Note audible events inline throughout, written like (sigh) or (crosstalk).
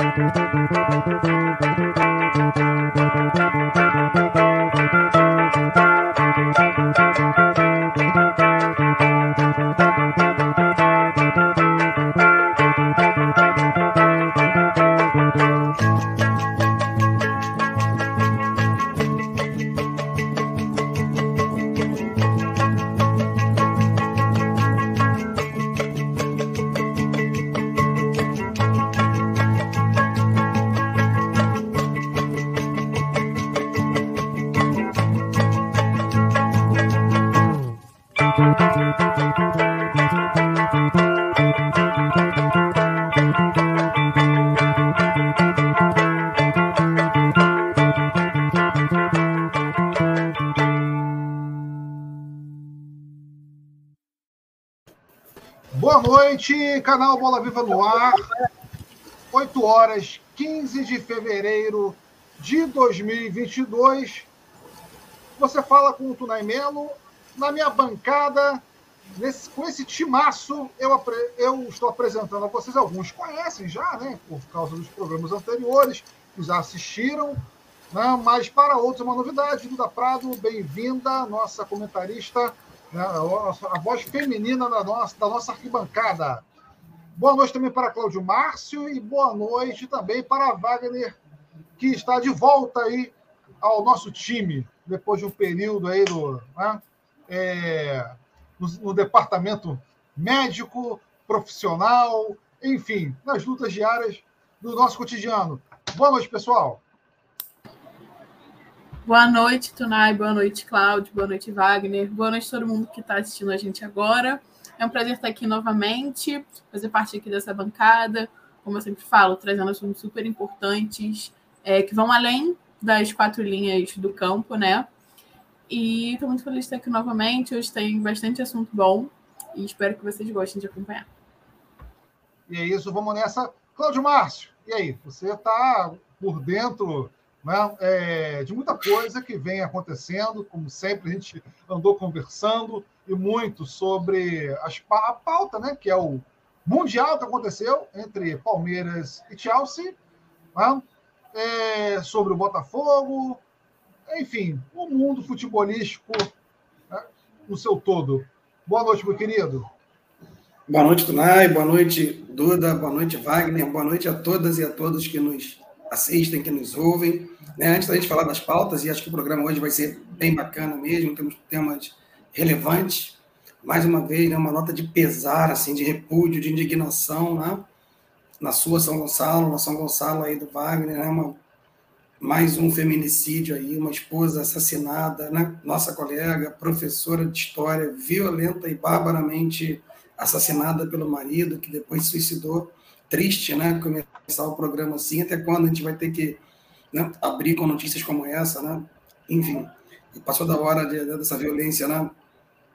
Thank you. Canal Bola Viva no ar. 8 horas, 15 de fevereiro de 2022. Você fala com o Tunay Melo. Na minha bancada, nesse, com esse timaço, eu, eu estou apresentando a vocês. Alguns conhecem já, né? Por causa dos programas anteriores, que já assistiram. Né, mas para outros, uma novidade. Duda Prado, bem-vinda, nossa comentarista né, a voz feminina da nossa, da nossa arquibancada. Boa noite também para Cláudio Márcio e boa noite também para Wagner, que está de volta aí ao nosso time, depois de um período aí do, né, é, no, no departamento médico, profissional, enfim, nas lutas diárias do nosso cotidiano. Boa noite, pessoal. Boa noite, Tunai. Boa noite, Cláudio. Boa noite, Wagner. Boa noite todo mundo que está assistindo a gente agora. É um prazer estar aqui novamente, fazer parte aqui dessa bancada. Como eu sempre falo, trazendo assuntos super importantes é, que vão além das quatro linhas do campo, né? E estou muito feliz de estar aqui novamente. Hoje tem bastante assunto bom e espero que vocês gostem de acompanhar. E é isso, vamos nessa. Cláudio Márcio, e aí? Você está por dentro né, é, de muita coisa que vem acontecendo, como sempre a gente andou conversando, e muito sobre as, a pauta, né, que é o Mundial que aconteceu entre Palmeiras e Chelsea, né, é, sobre o Botafogo, enfim, o mundo futebolístico né, no seu todo. Boa noite, meu querido. Boa noite, Tunai. Boa noite, Duda. Boa noite, Wagner. Boa noite a todas e a todos que nos assistem, que nos ouvem. Né? Antes da gente falar das pautas, e acho que o programa hoje vai ser bem bacana mesmo, temos temas relevantes. Mais uma vez, né, uma nota de pesar, assim, de repúdio, de indignação, né? na sua São Gonçalo, na São Gonçalo aí do Wagner, né? uma, mais um feminicídio aí, uma esposa assassinada, né? nossa colega, professora de história, violenta e barbaramente assassinada pelo marido, que depois suicidou triste, né? Começar o programa assim, até quando a gente vai ter que né, abrir com notícias como essa, né? Enfim, passou da hora de, dessa violência, né?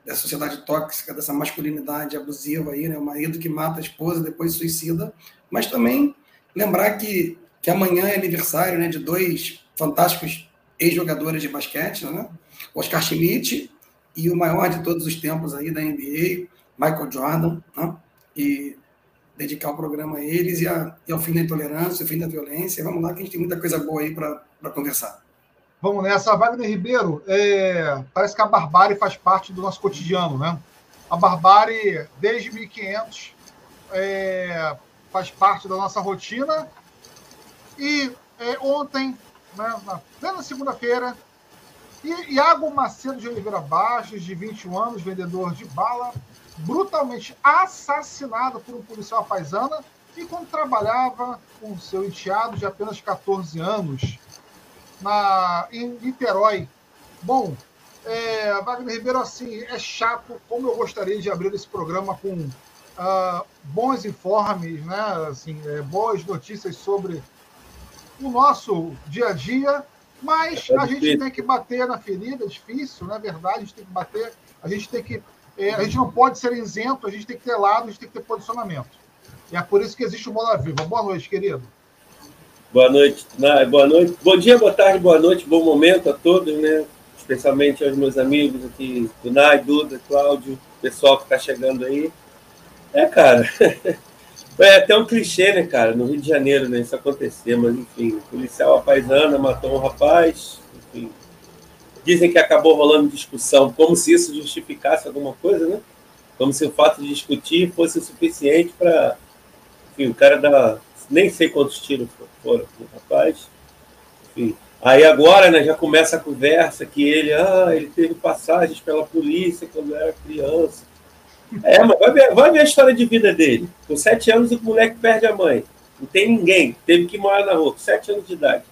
Dessa sociedade tóxica, dessa masculinidade abusiva aí, né? O marido que mata a esposa, depois suicida. Mas também lembrar que, que amanhã é aniversário, né? De dois fantásticos ex-jogadores de basquete, né? Oscar Schmidt e o maior de todos os tempos aí da NBA, Michael Jordan, né? E dedicar o programa a eles e, a, e ao fim da intolerância, ao fim da violência. Vamos lá, que a gente tem muita coisa boa aí para conversar. Vamos nessa. Wagner Ribeiro, é, parece que a barbárie faz parte do nosso cotidiano, né? A barbárie, desde 1500, é, faz parte da nossa rotina. E é, ontem, né, na plena segunda-feira, Iago Macedo de Oliveira Baixos, de 21 anos, vendedor de bala, brutalmente assassinado por um policial paisana enquanto trabalhava com seu enteado de apenas 14 anos na, em Niterói. Bom, é, Wagner Ribeiro, assim, é chato, como eu gostaria de abrir esse programa com uh, bons informes, né? assim, é, boas notícias sobre o nosso dia a dia, mas a gente tem que bater na ferida, é difícil, não é verdade? A gente tem que bater, a gente tem que é, a gente não pode ser isento, a gente tem que ter lado, a gente tem que ter posicionamento. E é por isso que existe o Bola Viva. Boa noite, querido. Boa noite, boa noite. Bom dia, boa tarde, boa noite, bom momento a todos, né? Especialmente aos meus amigos aqui, Tunai, Duda, Cláudio, pessoal que está chegando aí. É, cara, (laughs) É até um clichê, né, cara? No Rio de Janeiro, né? Isso acontecer, mas enfim, o policial apaisana matou um rapaz. Dizem que acabou rolando discussão, como se isso justificasse alguma coisa, né? Como se o fato de discutir fosse o suficiente para. Enfim, o cara dá. Nem sei quantos tiros foram no rapaz. Enfim. Aí agora, né, já começa a conversa que ele, ah, ele teve passagens pela polícia quando era criança. É, mas vai ver, vai ver a história de vida dele. Com sete anos, o moleque perde a mãe. Não tem ninguém. Teve que morar na rua, com sete anos de idade.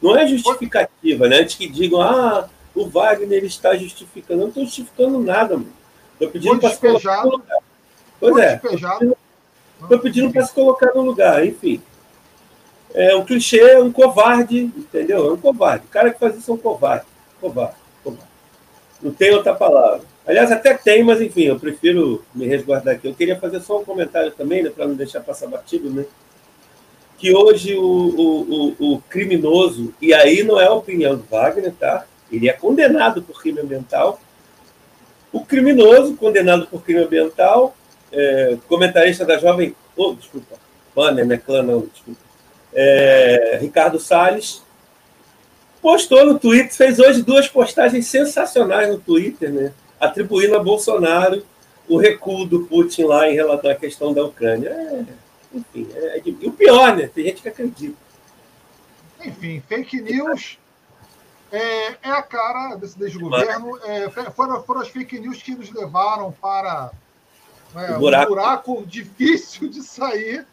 Não é justificativa, né? Antes que digam, ah, o Wagner está justificando. Eu não estou justificando nada, mano. Estou pedindo para se colocar no lugar. Pois é. Estou pedindo para se colocar no lugar, enfim. É um clichê, é um covarde, entendeu? É um covarde. O cara que faz isso é um covarde. Covarde, covarde. Não tem outra palavra. Aliás, até tem, mas enfim, eu prefiro me resguardar aqui. Eu queria fazer só um comentário também, né, para não deixar passar batido, né? Que hoje o, o, o, o, criminoso, e aí não é a opinião do Wagner, tá? Ele é condenado por crime ambiental. O criminoso, condenado por crime ambiental, é, comentarista da Jovem. Oh, desculpa, Banner, né? Clã, não, desculpa. É, Ricardo Salles postou no Twitter, fez hoje duas postagens sensacionais no Twitter, né? atribuindo a Bolsonaro o recuo do Putin lá em relação à questão da Ucrânia. É, enfim, é, é, e o pior, né? Tem gente que acredita. Enfim, fake news é, é a cara desse desgoverno. É, foram, foram as fake news que nos levaram para é, um buraco difícil de sair.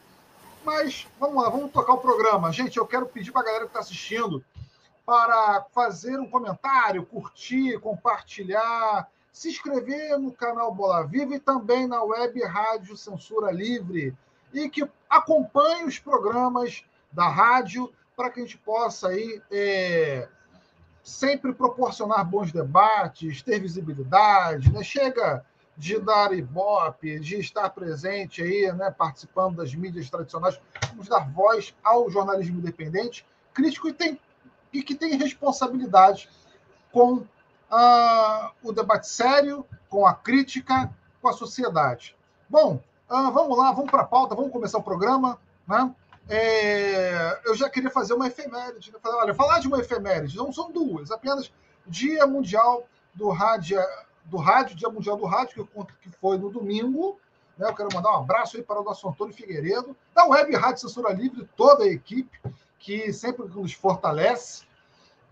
Mas vamos lá, vamos tocar o programa. Gente, eu quero pedir para a galera que está assistindo para fazer um comentário, curtir, compartilhar, se inscrever no canal Bola Viva e também na web Rádio Censura Livre e que acompanhe os programas da rádio para que a gente possa aí é, sempre proporcionar bons debates, ter visibilidade, né? Chega de dar ibope, de estar presente aí, né, participando das mídias tradicionais, vamos dar voz ao jornalismo independente, crítico e, tem, e que tem responsabilidade com uh, o debate sério, com a crítica, com a sociedade. Bom, uh, vamos lá, vamos para a pauta, vamos começar o programa. Né? É, eu já queria fazer uma efeméride. Né? Olha, falar de uma efeméride, não são duas, apenas Dia Mundial do Rádio, do Rádio Dia Mundial do Rádio, que foi no domingo. Né? Eu quero mandar um abraço aí para o nosso Antônio Figueiredo, da Web Rádio Censura Livre, toda a equipe que sempre nos fortalece.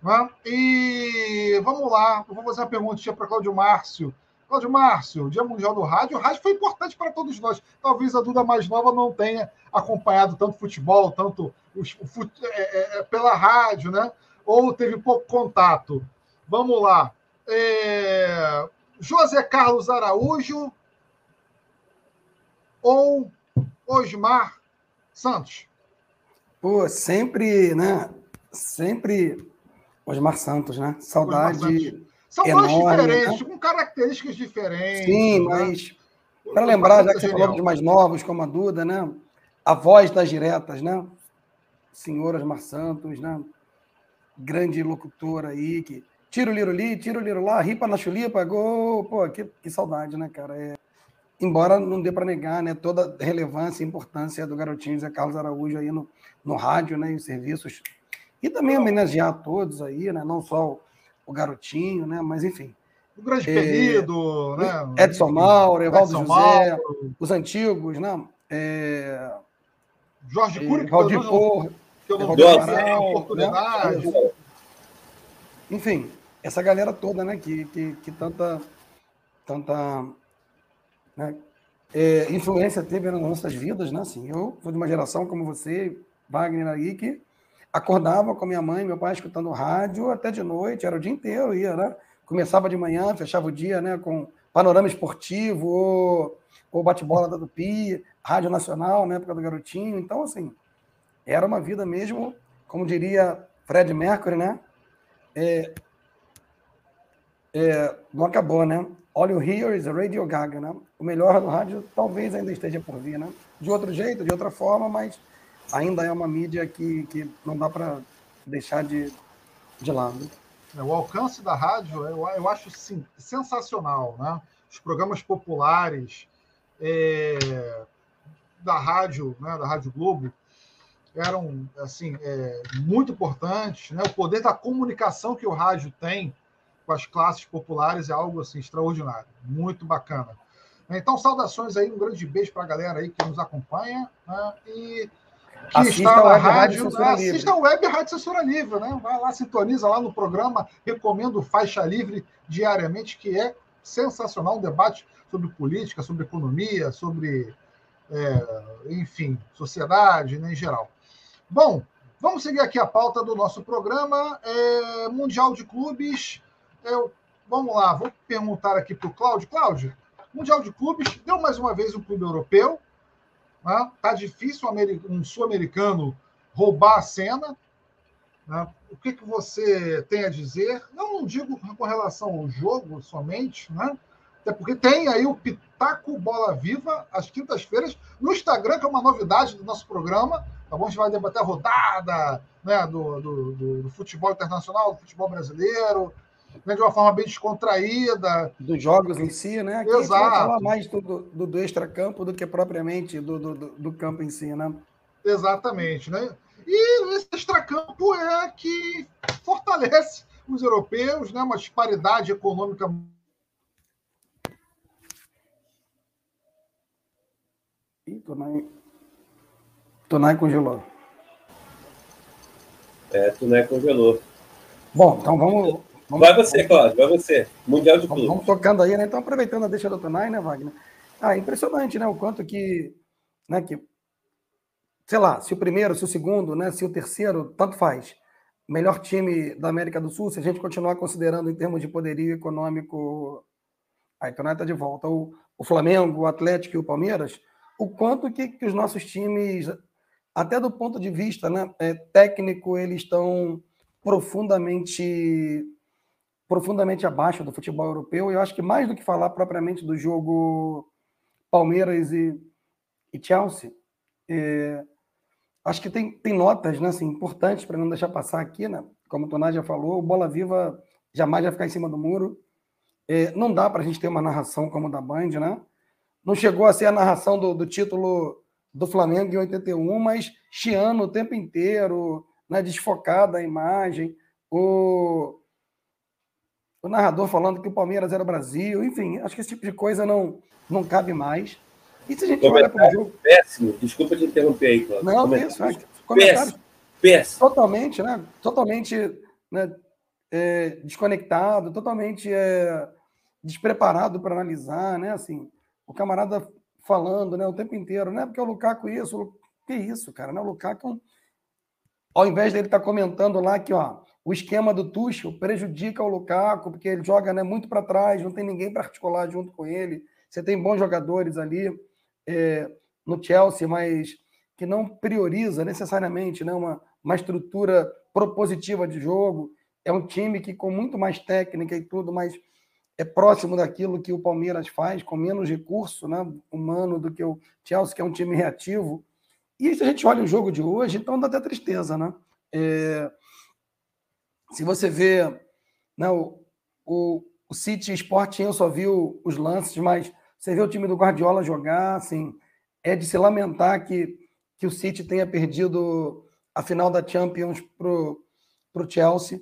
Né? E vamos lá, eu vou fazer uma perguntinha para Cláudio Márcio. Cláudio Márcio, Dia Mundial do Rádio. O rádio foi importante para todos nós. Talvez a Duda mais nova não tenha acompanhado tanto futebol, tanto os, o, é, é, é, pela rádio, né? Ou teve pouco contato. Vamos lá. É, José Carlos Araújo ou Osmar Santos? Pô, sempre, né? Sempre Osmar Santos, né? Saudade. São dois diferentes, né? com características diferentes. Sim, né? mas para lembrar, já que você falou dos mais novos, como a Duda, né? A voz das diretas, né? Senhor Osmar Santos, né? Grande locutor aí, que tira o liro ali, tira o liro lá, ripa na chulipa, gol. Pô, que, que saudade, né, cara? É... Embora não dê para negar né, toda a relevância e importância do garotinho Zé Carlos Araújo aí no, no rádio, né, em serviços e também homenagear a todos aí, né? Não só o, garotinho, né? Mas enfim. O grande é, né? Edson Mauro, Evaldo Edson José, Mauro. os antigos, né? É, Jorge é, Cury, Valdir Porra, que eu não dei oportunidade. Né? Enfim, essa galera toda, né? Que, que, que tanta, tanta né, é, influência teve nas nossas vidas, né? Assim, eu fui de uma geração como você, Wagner aí, que acordava com minha mãe, meu pai escutando rádio até de noite, era o dia inteiro, ia, né? Começava de manhã, fechava o dia, né, com panorama esportivo ou, ou bate-bola da Tupi, Rádio Nacional, na época do garotinho. Então, assim, era uma vida mesmo, como diria Fred Mercury, né? É, é, não acabou, né? All you hear is Radio Gaga, né? O melhor do rádio talvez ainda esteja por vir, né? De outro jeito, de outra forma, mas ainda é uma mídia que, que não dá para deixar de, de lado. É, o alcance da rádio eu, eu acho sim, sensacional. Né? Os programas populares, é, da rádio, né, da Rádio Globo, eram assim é, muito importantes. Né? O poder da comunicação que o rádio tem com as classes populares é algo assim extraordinário, muito bacana. Então, saudações aí, um grande beijo para a galera aí que nos acompanha né? e que assista está na rádio, rádio assista a web Rádio Censura Livre, né? Vai lá, sintoniza lá no programa, recomendo Faixa Livre diariamente, que é sensacional, um debate sobre política, sobre economia, sobre, é, enfim, sociedade né, em geral. Bom, vamos seguir aqui a pauta do nosso programa. É, Mundial de Clubes. É, vamos lá, vou perguntar aqui para o Cláudio. Cláudio, Mundial de Clubes, deu mais uma vez um clube europeu. Né? Tá difícil um sul-americano roubar a cena. Né? O que, que você tem a dizer? Eu não digo com relação ao jogo somente, né? até porque tem aí o Pitaco Bola Viva, às quintas-feiras, no Instagram, que é uma novidade do nosso programa. Tá bom? A gente vai debater a rodada né, do, do, do, do futebol internacional, do futebol brasileiro, né, de uma forma bem descontraída. Dos jogos em si, né? Aqui Exato. A gente falar mais do, do, do extra-campo do que propriamente do, do, do campo em si, né? Exatamente, né? E esse extra-campo é que fortalece os europeus, né? Uma disparidade econômica Ih, Tonai. Tonai congelou. É, Tonai congelou. Bom, então vamos, Vamos, vai você, Cláudio, vai você. Mundial de Clubes. Vamos tocando aí, né? Então, aproveitando a deixa do Tonai, né, Wagner? Ah, impressionante, né? O quanto que, né, que, sei lá, se o primeiro, se o segundo, né, se o terceiro, tanto faz. Melhor time da América do Sul, se a gente continuar considerando em termos de poderio econômico, aí Tonai está de volta. O, o Flamengo, o Atlético e o Palmeiras, o quanto que, que os nossos times, até do ponto de vista né, é, técnico, eles estão profundamente profundamente abaixo do futebol europeu. Eu acho que mais do que falar propriamente do jogo Palmeiras e, e Chelsea, é, acho que tem, tem notas né, assim, importantes para não deixar passar aqui, né? Como o Tonai já falou, bola viva jamais vai ficar em cima do muro. É, não dá para a gente ter uma narração como a da Band, né? Não chegou a ser a narração do, do título do Flamengo em 81, mas chiando o tempo inteiro, né, desfocada a imagem. O, o narrador falando que o Palmeiras era o Brasil, enfim, acho que esse tipo de coisa não, não cabe mais. E se a gente olha para o jogo. Péssimo, desculpa te interromper aí, Cláudio. Não, isso, é, péssimo, péssimo. Totalmente, né? Totalmente né, é, desconectado, totalmente é, despreparado para analisar, né? Assim, o camarada falando né, o tempo inteiro, né? Porque o Lukaku isso, que isso, cara, né? O Lukaku, ao invés dele estar tá comentando lá que, ó, o esquema do Tuchel prejudica o Lukaku, porque ele joga né, muito para trás, não tem ninguém para articular junto com ele. Você tem bons jogadores ali é, no Chelsea, mas que não prioriza necessariamente né, uma, uma estrutura propositiva de jogo. É um time que, com muito mais técnica e tudo, mas é próximo daquilo que o Palmeiras faz, com menos recurso né, humano do que o Chelsea, que é um time reativo. E se a gente olha o jogo de hoje, então dá até tristeza, né? É, se você vê né, o, o, City Sporting, eu só vi os lances, mas você vê o time do Guardiola jogar, assim, é de se lamentar que, que o City tenha perdido a final da Champions para o Chelsea,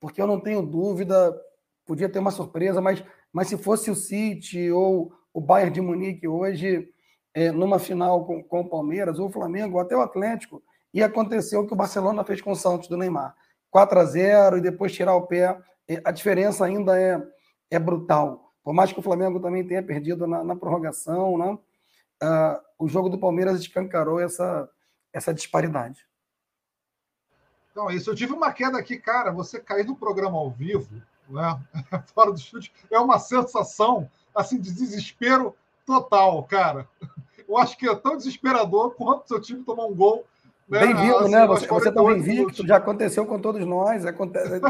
porque eu não tenho dúvida, podia ter uma surpresa, mas, mas se fosse o City ou o Bayern de Munique hoje, é, numa final com, com o Palmeiras, ou o Flamengo, ou até o Atlético, ia acontecer o que o Barcelona fez com o Santos do Neymar. 4 a 0 e depois tirar o pé, a diferença ainda é, é brutal. Por mais que o Flamengo também tenha perdido na, na prorrogação, né? Uh, o jogo do Palmeiras escancarou essa, essa disparidade. Então, isso. Eu tive uma queda aqui, cara. Você cair no programa ao vivo, né? (laughs) fora do chute, é uma sensação assim de desespero total, cara. Eu acho que é tão desesperador quanto seu time tomar um gol Bem-vindo, assim, né? Você, você está invicto, já aconteceu com todos nós. Acontece...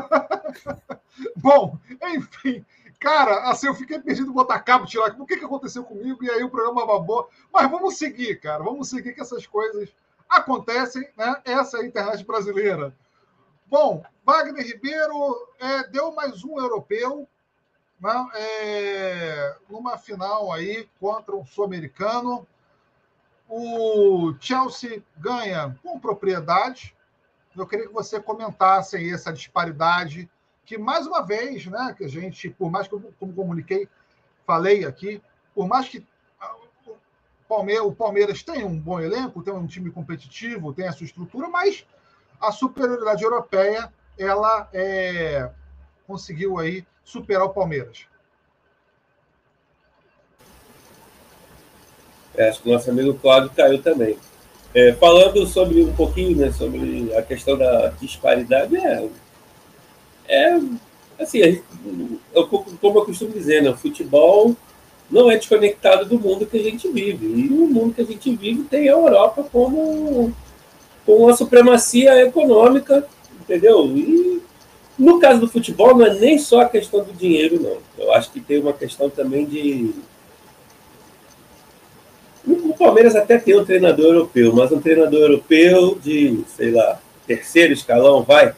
(laughs) Bom, enfim, cara, assim, eu fiquei perdido botar cabo, tirar. O que, que aconteceu comigo? E aí o programa babou. Mas vamos seguir, cara. Vamos seguir que essas coisas acontecem, né? Essa é a internet brasileira. Bom, Wagner Ribeiro é, deu mais um europeu né? é, numa final aí contra um sul-americano. O Chelsea ganha com propriedade. Eu queria que você comentasse aí essa disparidade, que mais uma vez, né, que a gente, por mais que eu como comuniquei, falei aqui, por mais que o Palmeiras, tem um bom elenco, tem um time competitivo, tem a sua estrutura, mas a superioridade europeia ela é, conseguiu aí superar o Palmeiras. Acho que o nosso amigo Cláudio caiu também. É, falando sobre um pouquinho né, sobre a questão da disparidade, é, é assim, eu, como eu costumo dizer, né, o futebol não é desconectado do mundo que a gente vive. E o mundo que a gente vive tem a Europa como, como uma supremacia econômica, entendeu? E no caso do futebol, não é nem só a questão do dinheiro, não. Eu acho que tem uma questão também de o Palmeiras até tem um treinador europeu, mas um treinador europeu de, sei lá, terceiro escalão, vai.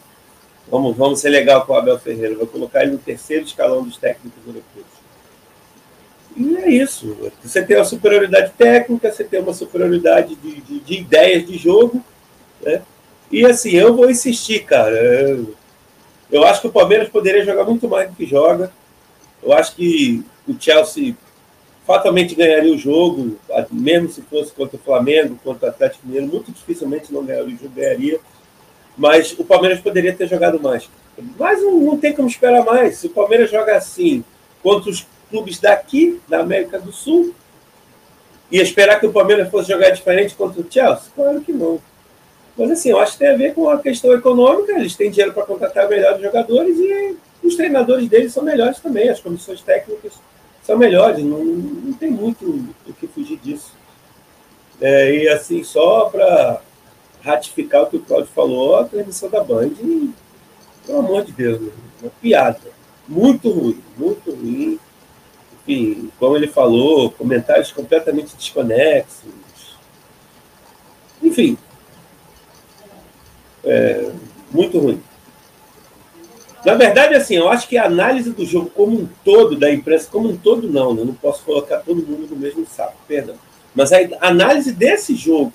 Vamos, vamos ser legal com o Abel Ferreira. Vou colocar ele no terceiro escalão dos técnicos europeus. E é isso. Você tem uma superioridade técnica, você tem uma superioridade de, de, de ideias de jogo. Né? E assim, eu vou insistir, cara. Eu, eu acho que o Palmeiras poderia jogar muito mais do que joga. Eu acho que o Chelsea fatalmente ganharia o jogo, mesmo se fosse contra o Flamengo, contra o Atlético Mineiro, muito dificilmente não ganharia o jogo, ganharia. Mas o Palmeiras poderia ter jogado mais. Mas não, tem como esperar mais. Se o Palmeiras joga assim contra os clubes daqui, da América do Sul, e esperar que o Palmeiras fosse jogar diferente contra o Chelsea? Claro que não. Mas assim, eu acho que tem a ver com a questão econômica, eles têm dinheiro para contratar melhores jogadores e os treinadores deles são melhores também, as comissões técnicas são melhores, não, não tem muito o que fugir disso. É, e assim, só para ratificar o que o Claudio falou, a transmissão da Band, pelo amor de Deus, né? uma piada. Muito ruim, muito ruim. Enfim, como ele falou, comentários completamente desconexos. Enfim, é, muito ruim. Na verdade, assim, eu acho que a análise do jogo como um todo, da imprensa como um todo, não, né? Eu não posso colocar todo mundo no mesmo saco, perdão. Mas a análise desse jogo,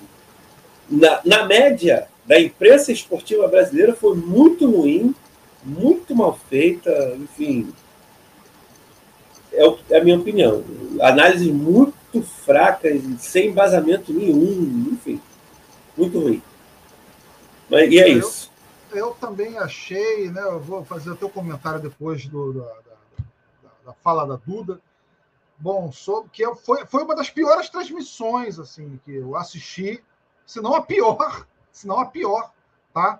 na, na média da imprensa esportiva brasileira, foi muito ruim, muito mal feita, enfim. É, é a minha opinião. Análise muito fraca, sem embasamento nenhum, enfim. Muito ruim. Mas, e é isso eu também achei, né? Eu vou fazer o teu comentário depois do, da, da, da, fala da Duda. Bom, sobre que foi, foi uma das piores transmissões assim que eu assisti, se não a pior, (laughs) se não a pior, tá?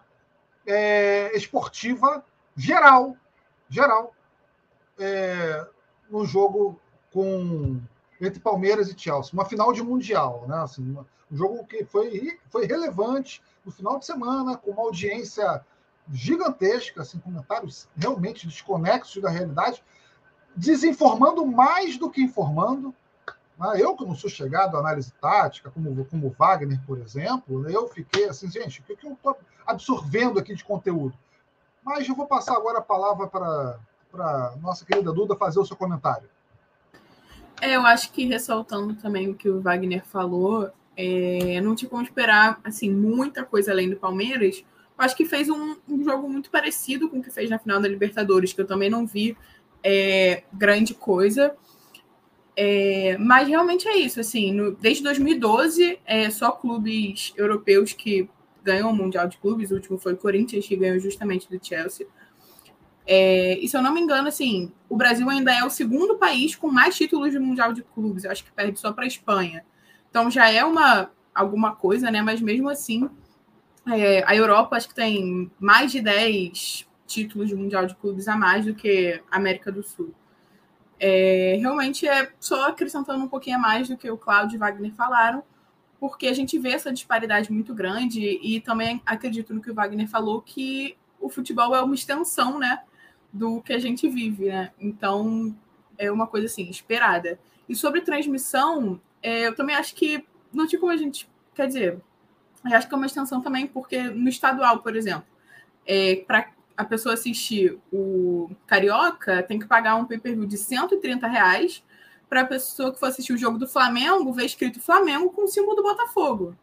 É, esportiva geral, geral, é, no jogo com entre Palmeiras e Chelsea, uma final de mundial, né? Assim, um jogo que foi, foi relevante no final de semana, com uma audiência gigantesca, assim, comentários realmente desconexos da realidade, desinformando mais do que informando. Né? Eu, que não sou chegado à análise tática, como, como Wagner, por exemplo, né? eu fiquei assim, gente, o que, que eu estou absorvendo aqui de conteúdo? Mas eu vou passar agora a palavra para a nossa querida Duda fazer o seu comentário. É, eu acho que ressaltando também o que o Wagner falou, é, não tinha como esperar assim muita coisa além do Palmeiras. Eu acho que fez um, um, jogo muito parecido com o que fez na final da Libertadores, que eu também não vi é, grande coisa. É, mas realmente é isso, assim, no, desde 2012 é só clubes europeus que ganham o Mundial de Clubes, o último foi o Corinthians, que ganhou justamente do Chelsea. É, e se eu não me engano, assim, o Brasil ainda é o segundo país com mais títulos de Mundial de Clubes. Eu acho que perde só para a Espanha. Então já é uma alguma coisa, né? Mas mesmo assim, é, a Europa acho que tem mais de 10 títulos de Mundial de Clubes a mais do que a América do Sul. É, realmente é só acrescentando um pouquinho a mais do que o Claudio e Wagner falaram, porque a gente vê essa disparidade muito grande e também acredito no que o Wagner falou, que o futebol é uma extensão, né? Do que a gente vive, né? Então é uma coisa assim, esperada. E sobre transmissão, é, eu também acho que não tinha como a gente. Quer dizer, eu acho que é uma extensão também, porque no estadual, por exemplo, é, para a pessoa assistir o Carioca, tem que pagar um pay-per-view de 130 reais para a pessoa que for assistir o jogo do Flamengo ver escrito Flamengo com o símbolo do Botafogo.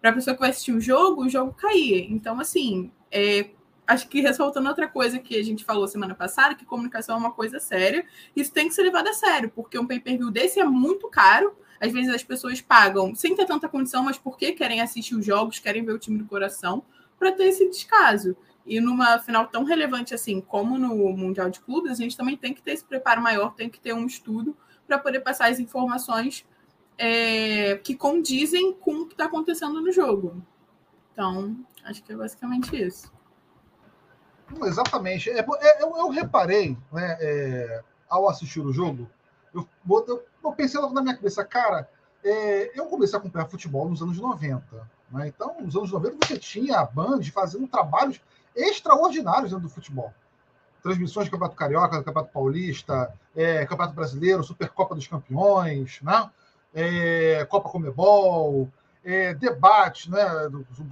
Para a pessoa que vai assistir o jogo, o jogo cair. Então, assim, é, acho que ressaltando outra coisa que a gente falou semana passada, que comunicação é uma coisa séria, isso tem que ser levado a sério, porque um pay-per-view desse é muito caro. Às vezes as pessoas pagam sem ter tanta condição, mas porque querem assistir os jogos, querem ver o time do coração, para ter esse descaso. E numa final tão relevante assim como no Mundial de Clubes, a gente também tem que ter esse preparo maior, tem que ter um estudo para poder passar as informações é, que condizem com o que está acontecendo no jogo. Então, acho que é basicamente isso. Exatamente. É, é, eu, eu, reparei, né, é, ao assistir o jogo, eu, eu, eu, pensei logo na minha cabeça, cara, é, eu comecei a acompanhar futebol nos anos 90. Né? Então, nos anos 90, você tinha a Band fazendo trabalhos extraordinários dentro do futebol. Transmissões do Campeonato Carioca, do Campeonato Paulista, é, Campeonato Brasileiro, Supercopa dos Campeões, né? Copa Comebol, debates, né?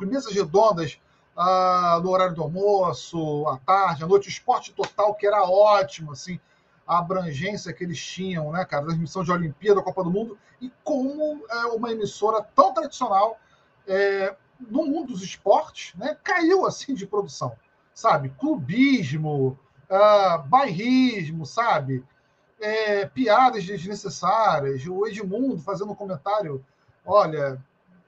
mesas redondas ah, no horário do almoço, à tarde, à noite, o esporte total, que era ótimo, assim, a abrangência que eles tinham, né, cara, transmissão de Olimpíada, Copa do Mundo, e como é, uma emissora tão tradicional é, no mundo dos esportes, né, caiu assim de produção, sabe? Clubismo, uh, bairrismo, sabe? É, piadas desnecessárias, o Edmundo fazendo um comentário, olha,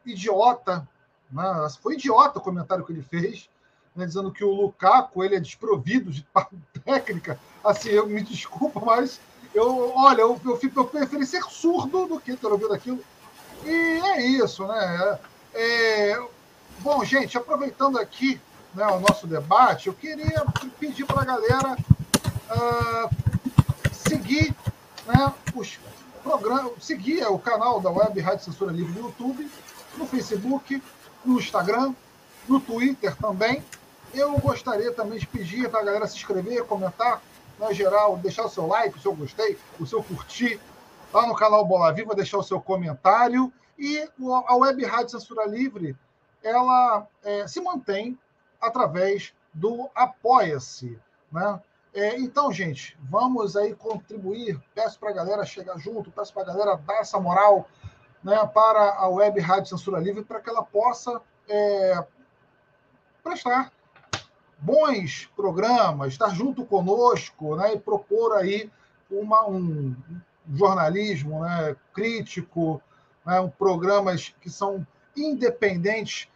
idiota, né? foi idiota o comentário que ele fez, né, dizendo que o Lukaku ele é desprovido de (laughs) técnica. Assim, eu me desculpa, mas eu, olha, eu, eu, eu preferi ser surdo do que ter ouvido aquilo. E é isso, né? É, bom, gente, aproveitando aqui né, o nosso debate, eu queria pedir para a galera uh, seguir né, os programas, seguir o canal da Web Rádio Censura Livre no YouTube, no Facebook, no Instagram, no Twitter também. Eu gostaria também de pedir para a galera se inscrever, comentar, na geral, deixar o seu like, o seu gostei, o seu curtir, lá no canal Bola Viva, deixar o seu comentário. E a Web Rádio Censura Livre, ela é, se mantém através do Apoia-se. Né? É, então, gente, vamos aí contribuir. Peço para a galera chegar junto, peço para a galera dar essa moral né, para a Web Rádio Censura Livre, para que ela possa é, prestar bons programas, estar junto conosco né, e propor aí uma, um jornalismo né, crítico, né, um, programas que são independentes,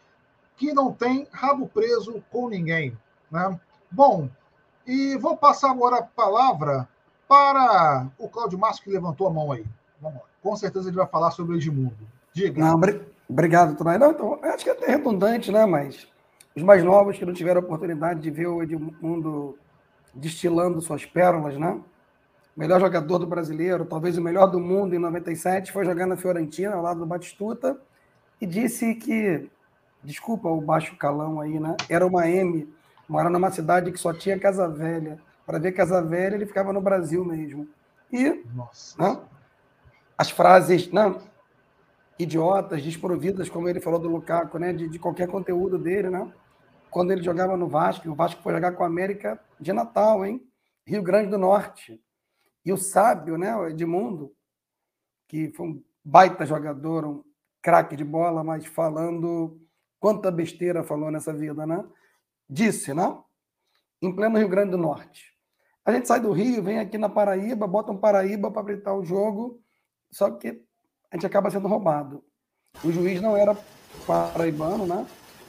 que não tem rabo preso com ninguém. Né? Bom, e vou passar agora a palavra para o Cláudio Márcio, que levantou a mão aí. Vamos lá. Com certeza ele vai falar sobre o Edmundo. Diga. Não, obrigado, Tonai. Não, então, acho que é até redundante, né? Mas os mais novos que não tiveram a oportunidade de ver o Edmundo destilando suas pérolas, né? Melhor jogador do brasileiro, talvez o melhor do mundo em 97, foi jogar na Fiorentina, ao lado do Batistuta, e disse que, desculpa o baixo calão aí, né? Era uma M, morava numa cidade que só tinha Casa Velha. Para ver Casa Velha, ele ficava no Brasil mesmo. E Nossa. Né? As frases, não, né? idiotas, desprovidas, como ele falou do Lukaku, né? De, de, qualquer conteúdo dele, né? Quando ele jogava no Vasco, o Vasco foi jogar com a América de Natal, hein? Rio Grande do Norte. E o sábio, né? O Edmundo, que foi um baita jogador, um craque de bola, mas falando quanta besteira falou nessa vida, né? Disse, né? Em pleno Rio Grande do Norte. A gente sai do Rio, vem aqui na Paraíba, bota um Paraíba para apitar o jogo, só que a gente acaba sendo roubado. O juiz não era paraibano, né?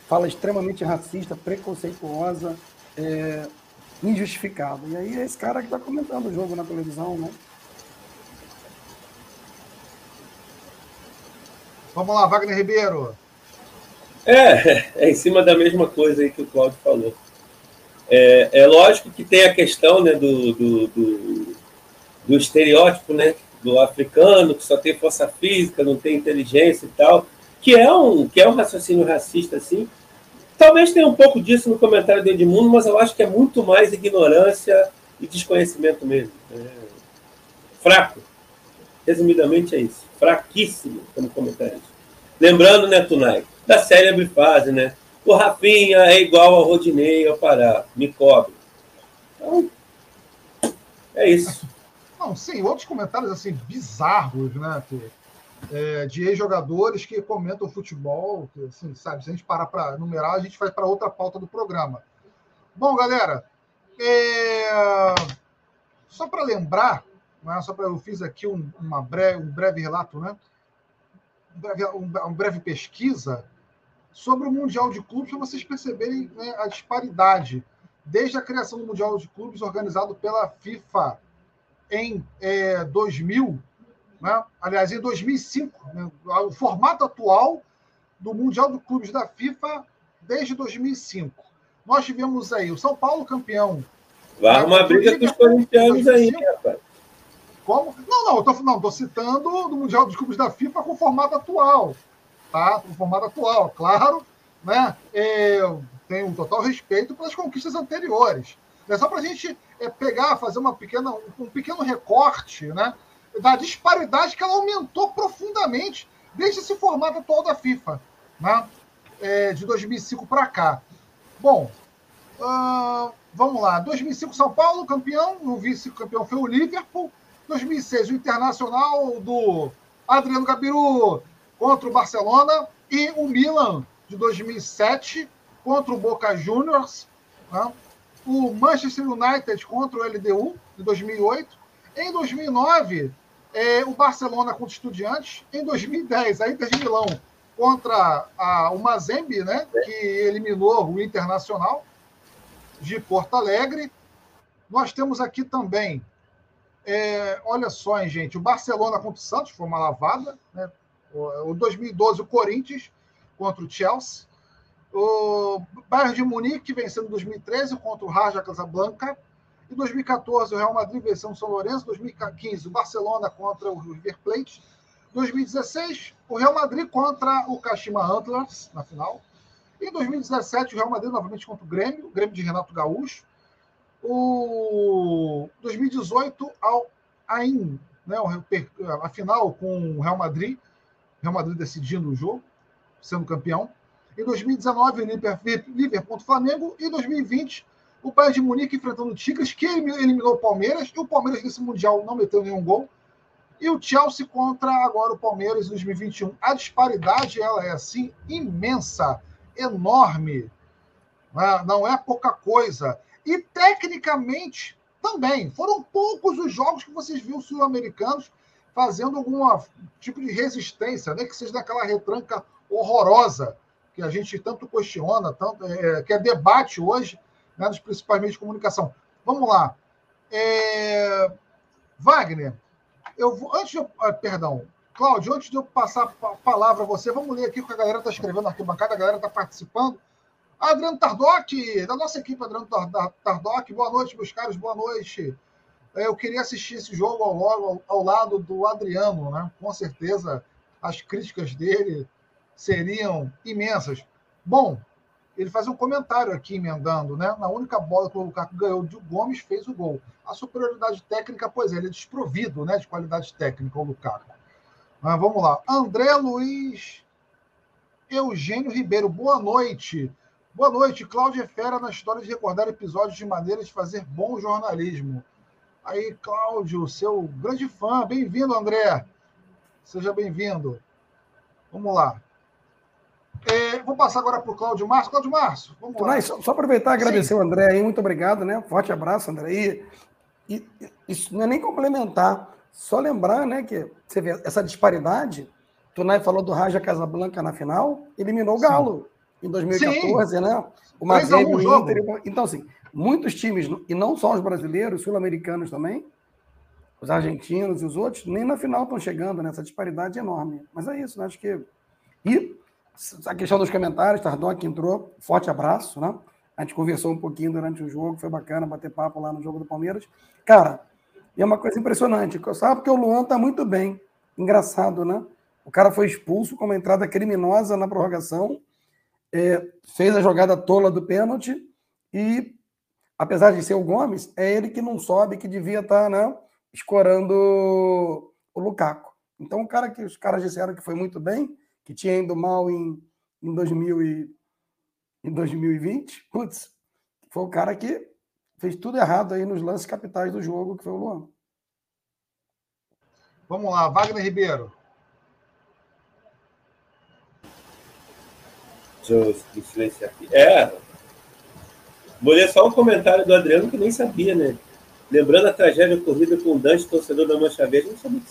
Fala extremamente racista, preconceituosa, é, injustificada. E aí é esse cara que está comentando o jogo na televisão, né? Vamos lá, Wagner Ribeiro. É, é em cima da mesma coisa aí que o Claudio falou. É, é lógico que tem a questão né, do, do, do, do estereótipo, né? Do africano, que só tem força física, não tem inteligência e tal, que é um, que é um raciocínio racista, assim. Talvez tenha um pouco disso no comentário do Edmundo, mas eu acho que é muito mais ignorância e desconhecimento mesmo. É fraco. Resumidamente é isso. Fraquíssimo como comentário. Lembrando, né, Tunai, da série fase, né? O Rafinha é igual ao Rodinei ao Pará. Me cobre. Então, é isso. Não, sim, outros comentários assim, bizarros, né? Que, é, de ex-jogadores que comentam futebol, que, assim, sabe, se a gente parar para numerar, a gente vai para outra pauta do programa. Bom, galera, é... só para lembrar, né, só para eu fiz aqui um, uma breve, um breve relato, né? Um breve, um, breve pesquisa sobre o Mundial de Clubes, para vocês perceberem né, a disparidade. Desde a criação do Mundial de Clubes, organizado pela FIFA em é, 2000, né? aliás, em 2005, né? o formato atual do Mundial de Clubes da FIFA desde 2005. Nós tivemos aí o São Paulo campeão. Vai arrumar briga com os corintianos aí, rapaz. Como? Não, não, eu tô, não, tô citando do Mundial dos Clubes da FIFA com o formato atual. Tá? Com o formato atual, claro. Né? É, tenho um total respeito pelas conquistas anteriores. É só para a gente é, pegar, fazer uma pequena, um pequeno recorte né, da disparidade que ela aumentou profundamente desde esse formato atual da FIFA, né, é, de 2005 para cá. Bom, uh, vamos lá. 2005 São Paulo, campeão. O vice-campeão foi o Liverpool. 2006 o Internacional do Adriano Gabiru contra o Barcelona. E o Milan de 2007 contra o Boca Juniors. Né? O Manchester United contra o LDU de 2008. Em 2009, é, o Barcelona contra o Estudiantes. Em 2010, a Inter de Milão contra a, o Mazembe, né, que eliminou o Internacional de Porto Alegre. Nós temos aqui também, é, olha só, hein, gente, o Barcelona contra o Santos, foi uma lavada. Né? O, o 2012, o Corinthians contra o Chelsea. O Bayern de Munique vencendo em 2013 contra o Raja Casablanca. Em 2014, o Real Madrid venceu o São Lourenço. Em 2015, o Barcelona contra o River Plate. 2016, o Real Madrid contra o Kashima Antlers na final. Em 2017, o Real Madrid novamente contra o Grêmio, o Grêmio de Renato Gaúcho. O 2018, ao AIN, né, a final com o Real Madrid, Real Madrid decidindo o jogo, sendo campeão. Em 2019, o Liverpool contra o Flamengo. E em 2020, o Bayern de Munique enfrentando o Tigres, que eliminou o Palmeiras. E o Palmeiras nesse Mundial não meteu nenhum gol e o Chelsea contra agora o Palmeiras em 2021. A disparidade ela é assim imensa, enorme. Né? Não é pouca coisa. E tecnicamente também. Foram poucos os jogos que vocês viram sul-americanos fazendo algum tipo de resistência, né? que seja daquela retranca horrorosa que a gente tanto questiona, tanto, é, que é debate hoje né, nos principais meios de comunicação. Vamos lá. É... Wagner, eu vou, antes de eu, ah, perdão, Cláudio, antes de eu passar a palavra a você, vamos ler aqui o que a galera está escrevendo na arquibancada, a galera está participando. Adriano Tardoc, da nossa equipe, Adriano Tardoc, boa noite, meus caros, boa noite. É, eu queria assistir esse jogo ao, ao, ao lado do Adriano, né? Com certeza as críticas dele seriam imensas. Bom, ele faz um comentário aqui emendando, né? Na única bola que o Lukaku ganhou, o Gomes fez o gol. A superioridade técnica, pois é, ele é desprovido né, de qualidade técnica, o Lukaku. Mas vamos lá. André Luiz Eugênio Ribeiro, boa noite. Boa noite. Cláudia Fera na história de recordar episódios de maneira de fazer bom jornalismo. Aí, Cláudio, seu grande fã. Bem-vindo, André. Seja bem-vindo. Vamos lá. É, vou passar agora para o Cláudio Márcio. Cláudio Márcio, vamos lá. Só, só aproveitar e agradecer Sim. o André aí. Muito obrigado, né? Forte abraço, André. E, e, isso não é nem complementar. Só lembrar, né, que você vê essa disparidade. Tunai falou do Raja Casablanca na final, eliminou o Galo Sim. em 2014, Sim. né? O Mazembe, o Inter. Então, assim, muitos times, e não só os brasileiros, sul-americanos também, os argentinos e os outros, nem na final estão chegando nessa disparidade enorme. Mas é isso, né? Acho que. E a questão dos comentários, Tardoc entrou, forte abraço, né? A gente conversou um pouquinho durante o jogo, foi bacana bater papo lá no jogo do Palmeiras. Cara, é uma coisa impressionante, sabe? Porque o Luan tá muito bem. Engraçado, né? O cara foi expulso com uma entrada criminosa na prorrogação, é, fez a jogada tola do pênalti e, apesar de ser o Gomes, é ele que não sobe, que devia estar, tá, né? Escorando o Lukaku. Então, o cara que os caras disseram que foi muito bem, que tinha ido mal em, em, 2000 e, em 2020, putz, foi o cara que fez tudo errado aí nos lances capitais do jogo, que foi o Luan. Vamos lá, Wagner Ribeiro. Deixa eu silenciar aqui. É. Vou ler só um comentário do Adriano que nem sabia, né? Lembrando a tragédia ocorrida com o Dante, torcedor da Mancha Verde, não sabia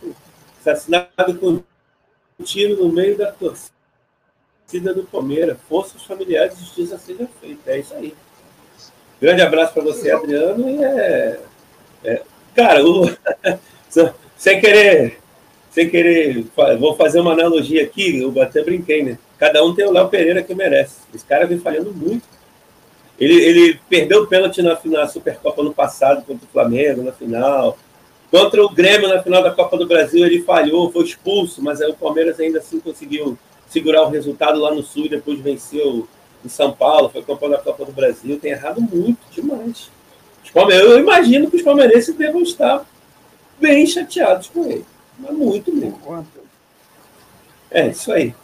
que assassinado com um tiro no meio da torcida do Palmeiras. Forças familiares, justiça seja feita. É isso aí. Grande abraço para você, Adriano. E é, é cara, o, (laughs) sem querer, sem querer, vou fazer uma analogia aqui. Eu até brinquei, né? Cada um tem o Léo Pereira que merece. Esse cara vem falhando muito. Ele, ele perdeu o pênalti na, na Supercopa no passado contra o Flamengo, na final. Contra o Grêmio na final da Copa do Brasil, ele falhou, foi expulso, mas o Palmeiras ainda assim conseguiu segurar o resultado lá no Sul e depois venceu em São Paulo, foi campeão da Copa do Brasil. Tem errado muito demais. Eu imagino que os palmeirenses devam estar bem chateados com ele. Mas muito mesmo. É, isso aí.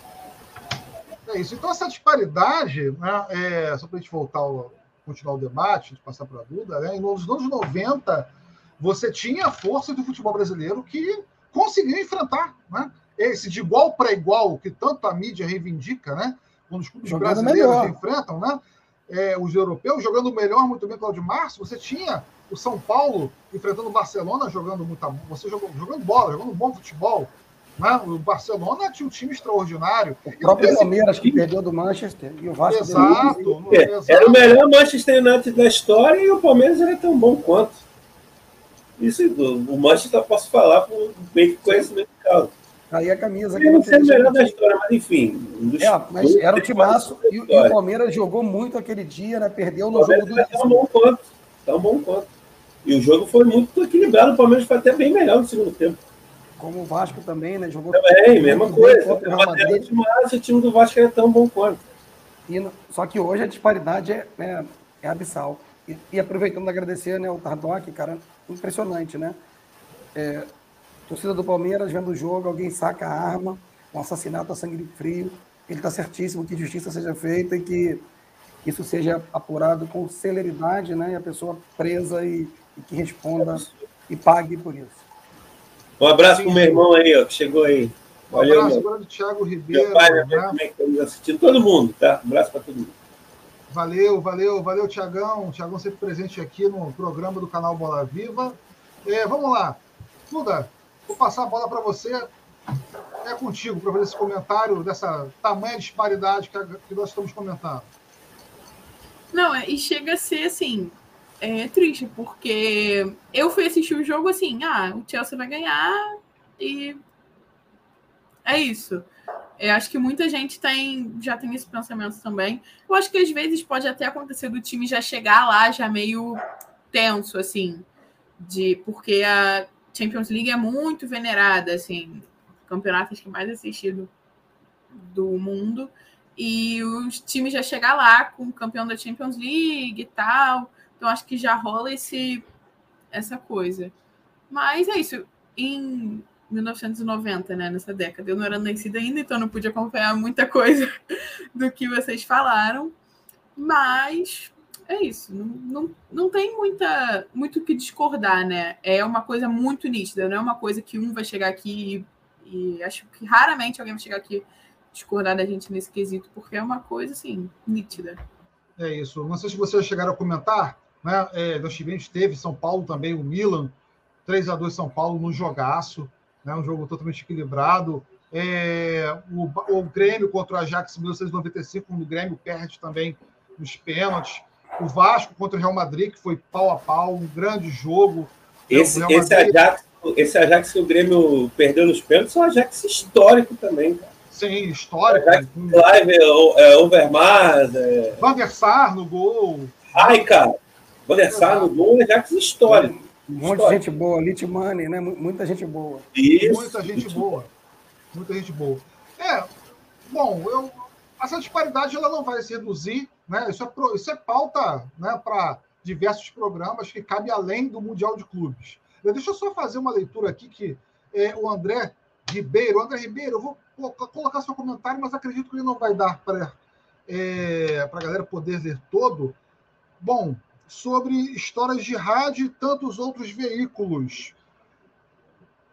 É isso. Então, essa disparidade, né, é, só para a gente voltar, ao, continuar o debate, de passar para a Duda, né, nos anos 90, você tinha a força do futebol brasileiro que conseguiu enfrentar né, esse de igual para igual que tanto a mídia reivindica, né, quando os clubes jogando brasileiros melhor. enfrentam, né, é, os europeus jogando melhor, muito bem, Claudio Março, você tinha o São Paulo enfrentando o Barcelona jogando muita, você jogando, jogando bola, jogando bom futebol, né? O Barcelona tinha um time extraordinário. O próprio esse... Palmeiras que perdeu do Manchester e o Vasco. Exato, é, exato. Era o melhor Manchester United da história e o Palmeiras era tão bom quanto. Isso o Manchester eu posso falar por meio de conhecimento de causa. Aí a camisa. Ele não ser o melhor da história, mas enfim. Um é, mas era o timaço e, e, o Palmeiras jogou muito aquele dia, né? Perdeu no jogo do. Tão bom quanto. Tão bom quanto. E o jogo foi muito equilibrado. O Palmeiras foi até bem melhor no segundo tempo. Como o Vasco também, né? Jogou também, mesma coisa. Mas o time do Vasco era tão bom quanto. E, só que hoje a disparidade é, é, é abissal. E, e, aproveitando agradecer né, o Tardoc, cara, impressionante, né? É, torcida do Palmeiras vendo o jogo, alguém saca a arma, um assassinato a sangue frio. Ele está certíssimo que justiça seja feita e que isso seja apurado com celeridade, né? E a pessoa presa e, e que responda e pague por isso. Um abraço para o meu irmão aí, ó, que chegou aí. Um Valeu, abraço agora do Thiago Ribeiro. Meu pai, né? como é que tá assistindo. Todo mundo, tá? Um abraço para todo mundo. Valeu, valeu, valeu, Tiagão. Tiagão sempre presente aqui no programa do canal Bola Viva. É, vamos lá. Duda, vou passar a bola para você. É contigo para fazer esse comentário dessa tamanha disparidade que, que nós estamos comentando. Não, é, e chega a ser assim, é triste, porque eu fui assistir o jogo assim, ah, o Chelsea vai ganhar e é isso. Eu acho que muita gente tem, já tem esse pensamento também. Eu acho que às vezes pode até acontecer do time já chegar lá já meio tenso, assim, de porque a Champions League é muito venerada, assim, campeonatos que mais assistido do mundo. E os times já chegar lá com o campeão da Champions League e tal. Então acho que já rola esse essa coisa. Mas é isso. Em 1990, né, nessa década, eu não era nascida ainda, então não pude acompanhar muita (laughs) coisa do que vocês falaram. Mas é isso. Não, não, não tem muita, muito o que discordar, né? É uma coisa muito nítida, não é uma coisa que um vai chegar aqui e, e acho que raramente alguém vai chegar aqui discordar da gente nesse quesito, porque é uma coisa assim, nítida. É isso. Não sei se vocês chegaram a comentar, né? É, nós tivemos, teve São Paulo também, o Milan, 3 a 2 São Paulo no jogaço, né? um jogo totalmente equilibrado. É, o, o, Grêmio contra o Ajax em 1995, quando o Grêmio perde também nos pênaltis. O Vasco contra o Real Madrid, que foi pau a pau, um grande jogo. Esse, esse, Ajax, esse Ajax que o Grêmio perdeu nos pênaltis é um Ajax histórico também, cara. Sim, histórico. Ajax, Live, é, é, Overmars. É... Van der Sar no gol. Ai, cara. Van der Sar no gol é Ajax histórico. Um monte de gente boa, Lit Money, né? Muita gente boa. Isso. Muita gente boa. Muita gente boa. É, bom, eu, essa disparidade ela não vai se reduzir, né? Isso é, isso é pauta né, para diversos programas que cabe além do Mundial de Clubes. Deixa eu só fazer uma leitura aqui que é, o André Ribeiro, André Ribeiro, eu vou colocar seu comentário, mas acredito que ele não vai dar para é, a galera poder ler todo. Bom, sobre histórias de rádio e tantos outros veículos.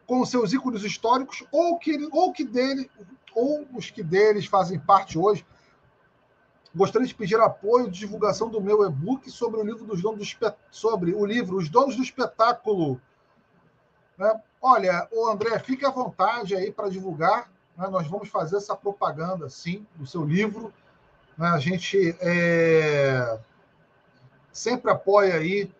com seus ícones históricos, ou que, ou que dele, ou os que deles fazem parte hoje. Gostaria de pedir apoio de divulgação do meu e-book sobre o livro dos donos do sobre o livro Os Donos do Espetáculo. Né? Olha, o André, fique à vontade aí para divulgar. Né? Nós vamos fazer essa propaganda, sim, do seu livro. Né? A gente é... sempre apoia aí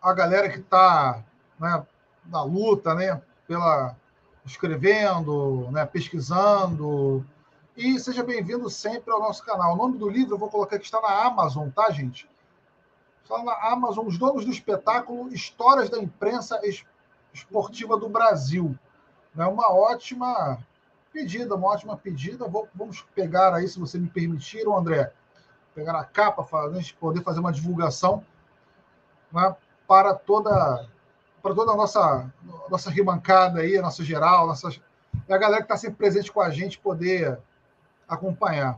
a galera que está né, na luta, né, pela escrevendo, né, pesquisando. E seja bem-vindo sempre ao nosso canal. O nome do livro eu vou colocar que está na Amazon, tá, gente? Está na Amazon, Os Donos do Espetáculo, Histórias da Imprensa Esportiva do Brasil. É uma ótima pedida, uma ótima pedida. Vou, vamos pegar aí, se você me permitir, André, pegar a capa a gente poder fazer uma divulgação né, para toda para toda a nossa, nossa ribancada aí, a nossa geral, nossa, a galera que está sempre presente com a gente poder acompanhar,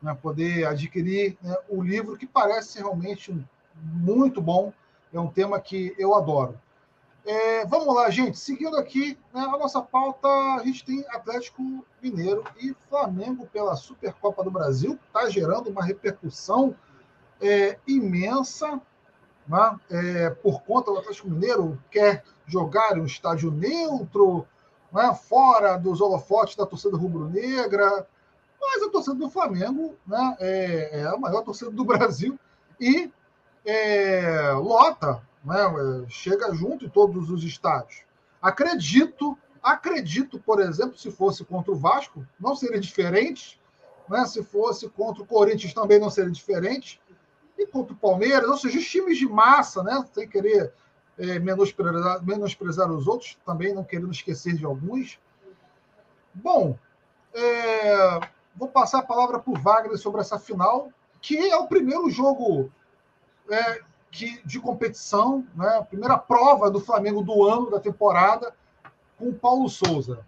né? poder adquirir né, o livro que parece realmente muito bom, é um tema que eu adoro. É, vamos lá, gente. Seguindo aqui né, a nossa pauta, a gente tem Atlético Mineiro e Flamengo pela Supercopa do Brasil, está gerando uma repercussão é, imensa né? é, por conta do Atlético Mineiro quer jogar em um estádio neutro, né? fora dos holofotes da torcida rubro-negra, mas a torcida do Flamengo né? é, é, a maior torcida do (laughs) Brasil e é, lota, né? chega junto em todos os estádios. Acredito, acredito, por exemplo, se fosse contra o Vasco, não seria diferente. Né? Se fosse contra o Corinthians também não seria diferente e contra o Palmeiras, ou seja, os times de massa, né? Sem querer é, menosprezar, menosprezar os outros, também não querendo esquecer de alguns. Bom, é, vou passar a palavra para o Wagner sobre essa final, que é o primeiro jogo é, que, de competição, né? a primeira prova do Flamengo do ano, da temporada, com o Paulo Souza.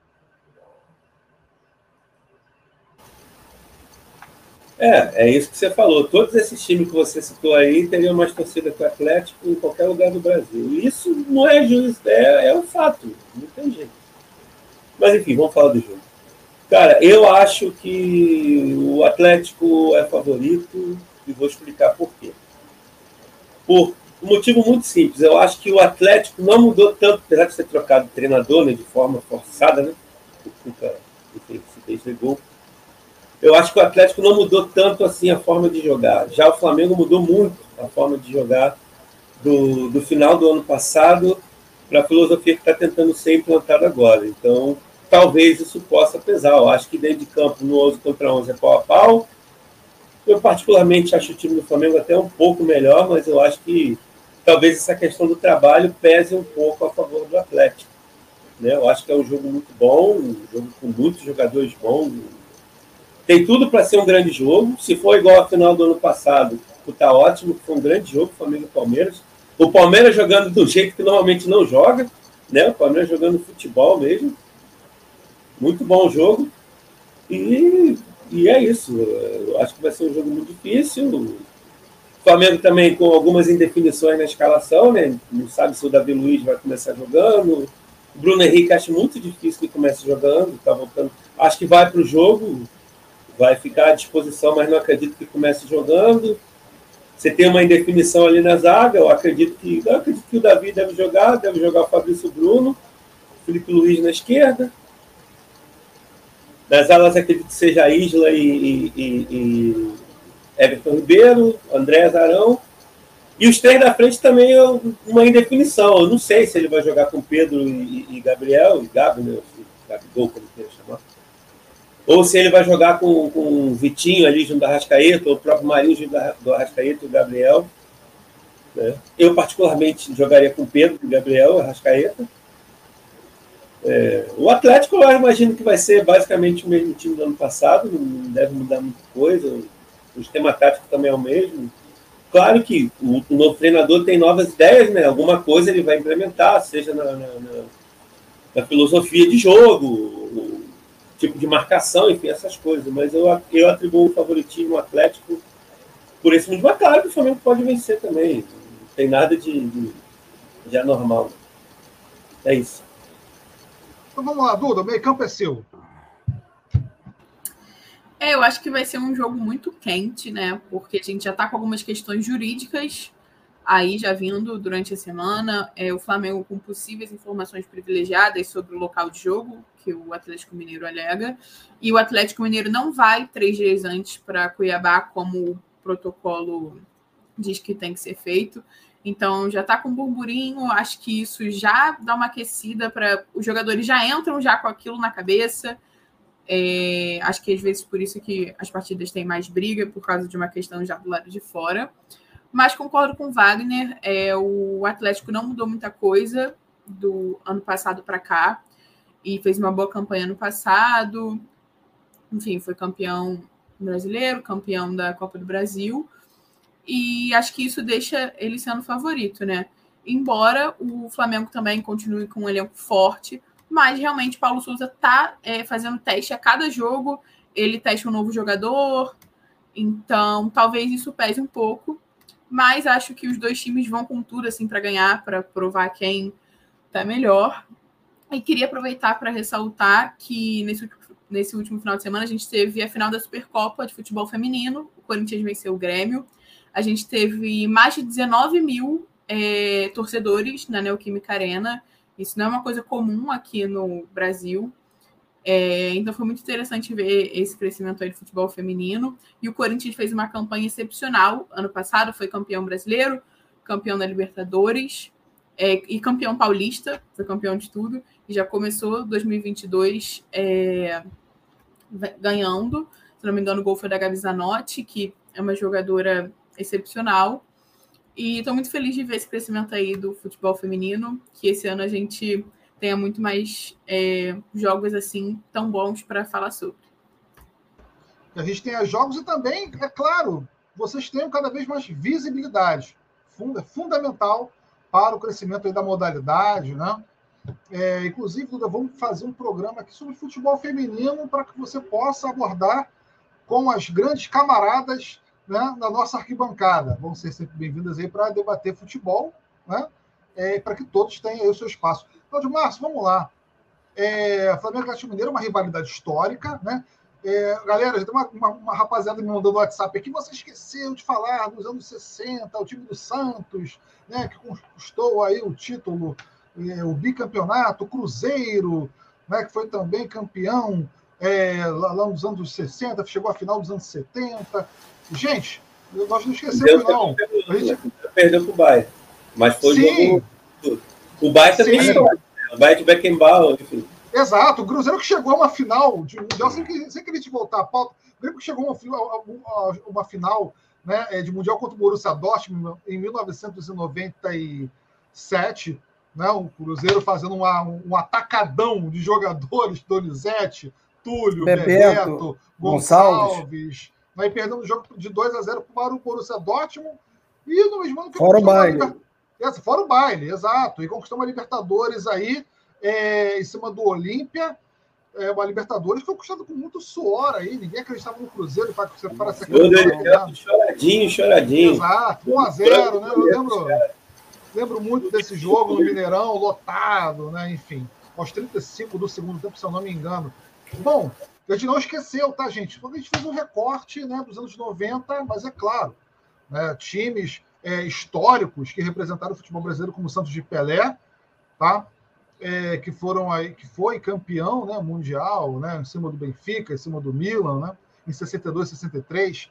É, é isso que você falou. Todos esses times que você citou aí teriam mais torcida que o Atlético em qualquer lugar do Brasil. Isso não é justo, é, é um fato. Não tem jeito. Mas enfim, vamos falar do jogo. Cara, eu acho que o Atlético é favorito e vou explicar por quê. Por um motivo muito simples. Eu acho que o Atlético não mudou tanto, apesar de ter trocado treinador né, de forma forçada, né? Eu acho que o Atlético não mudou tanto assim a forma de jogar. Já o Flamengo mudou muito a forma de jogar do, do final do ano passado para a filosofia que está tentando ser implantada agora. Então, talvez isso possa pesar. Eu acho que dentro de campo, no 11 contra 11 é pau a pau. Eu, particularmente, acho o time do Flamengo até um pouco melhor, mas eu acho que talvez essa questão do trabalho pese um pouco a favor do Atlético. Né? Eu acho que é um jogo muito bom, um jogo com muitos jogadores bons, tem tudo para ser um grande jogo. Se for igual a final do ano passado, está ótimo. Foi um grande jogo, Flamengo e Palmeiras. O Palmeiras jogando do jeito que normalmente não joga, né? O Palmeiras jogando futebol mesmo. Muito bom jogo. E, e é isso. Eu acho que vai ser um jogo muito difícil. O Flamengo também com algumas indefinições na escalação, né? Não sabe se o Davi Luiz vai começar jogando. O Bruno Henrique acho muito difícil que comece jogando, tá voltando. Acho que vai para o jogo vai ficar à disposição, mas não acredito que comece jogando. Você tem uma indefinição ali na zaga, eu acredito que, eu acredito que o Davi deve jogar, deve jogar o Fabrício Bruno, Felipe Luiz na esquerda. Nas alas acredito que seja Isla e, e, e Everton Ribeiro, André Zarão. E os três da frente também é uma indefinição. Eu não sei se ele vai jogar com Pedro e, e Gabriel, e Gabi, né? Gabigol, como queira chamar ou se ele vai jogar com, com o Vitinho ali junto da Arrascaeta, ou o próprio Marinho junto do Arrascaeta e o Gabriel. Né? Eu, particularmente, jogaria com Pedro e Gabriel, Arrascaeta. É, o Atlético, eu imagino que vai ser basicamente o mesmo time do ano passado, não deve mudar muita coisa, o sistema tático também é o mesmo. Claro que o, o novo treinador tem novas ideias, né? alguma coisa ele vai implementar, seja na, na, na, na filosofia de jogo, tipo de marcação, enfim, essas coisas. Mas eu, eu atribuo o favoritismo Atlético por esse motivo. Claro que o Flamengo pode vencer também. Não tem nada de, de, de anormal. É isso. Então vamos lá, Duda, o meio campo é seu. É, eu acho que vai ser um jogo muito quente, né? Porque a gente já tá com algumas questões jurídicas aí já vindo durante a semana. É, o Flamengo com possíveis informações privilegiadas sobre o local de jogo que o Atlético Mineiro alega. E o Atlético Mineiro não vai três dias antes para Cuiabá, como o protocolo diz que tem que ser feito. Então já está com burburinho, acho que isso já dá uma aquecida para os jogadores já entram já com aquilo na cabeça. É, acho que às vezes por isso que as partidas têm mais briga, por causa de uma questão já do lado de fora. Mas concordo com o Wagner, é, o Atlético não mudou muita coisa do ano passado para cá e fez uma boa campanha no passado. Enfim, foi campeão brasileiro, campeão da Copa do Brasil. E acho que isso deixa ele sendo favorito, né? Embora o Flamengo também continue com um elenco forte, mas realmente Paulo Souza tá é, fazendo teste a cada jogo, ele testa um novo jogador, então talvez isso pese um pouco, mas acho que os dois times vão com tudo assim para ganhar, para provar quem tá melhor. E queria aproveitar para ressaltar que nesse, nesse último final de semana a gente teve a final da Supercopa de futebol feminino, o Corinthians venceu o Grêmio. A gente teve mais de 19 mil é, torcedores na Neoquímica Arena. Isso não é uma coisa comum aqui no Brasil. É, então foi muito interessante ver esse crescimento aí do futebol feminino. E o Corinthians fez uma campanha excepcional. Ano passado foi campeão brasileiro, campeão da Libertadores é, e campeão paulista, foi campeão de tudo. E já começou 2022 é, ganhando. Se não me engano, o gol foi da Gabi Zanotti, que é uma jogadora excepcional. E estou muito feliz de ver esse crescimento aí do futebol feminino, que esse ano a gente tenha muito mais é, jogos assim tão bons para falar sobre. A gente tenha jogos e também, é claro, vocês tenham cada vez mais visibilidade. Funda, fundamental para o crescimento da modalidade, né? É, inclusive, Duda, vamos fazer um programa aqui sobre futebol feminino para que você possa abordar com as grandes camaradas né, na nossa arquibancada. Vão ser sempre bem-vindas aí para debater futebol, né? É, para que todos tenham o seu espaço. Cláudio Márcio, vamos lá. É, Flamengo e Atlético Mineiro é uma rivalidade histórica, né? É, galera, tem uma, uma, uma, rapaziada me mandando WhatsApp aqui, você esqueceu de falar dos anos 60, o time do Santos, né, que conquistou aí o título, é, o bicampeonato, o Cruzeiro, né, que foi também campeão é, lá, lá, nos anos 60, chegou à final dos anos 70. Gente, nós não esquecemos, não. A gente... Perdeu para o Bayern. Mas foi Sim. jogo. O Bayern também chegou. O Bayern de Beckenbauer, enfim. Exato, o Cruzeiro que chegou a uma final de Mundial, sem que, sem que a gente voltar à pauta, o Grêmio que chegou a uma, uma final né, é, de Mundial contra o Borussia Dortmund em 1997, né, o Cruzeiro fazendo uma, um atacadão de jogadores, (laughs) Donizete, Túlio, Bebeto, Bebeto Gonçalves, Gonçalves vai perdendo o jogo de 2 a 0 para o Borussia Dortmund. E no mesmo ano que Fora o baile. Liber... Fora o baile, exato. E conquistou uma Libertadores aí é, em cima do Olímpia. É, uma Libertadores que foi conquistada com muito suor aí. Ninguém acreditava no Cruzeiro para você para ser campeão. Choradinho, choradinho. Exato, 1 a 0 né? Eu lembro, lembro muito desse jogo no Mineirão, lotado, né? Enfim, aos 35 do segundo tempo, se eu não me engano. Bom, a gente não esqueceu, tá, gente? Quando a gente fez um recorte né, dos anos 90, mas é claro, né, times é, históricos que representaram o futebol brasileiro, como o Santos de Pelé, tá? É, que foram aí, que foi campeão né, mundial, né, em cima do Benfica, em cima do Milan, né, em 62, 63.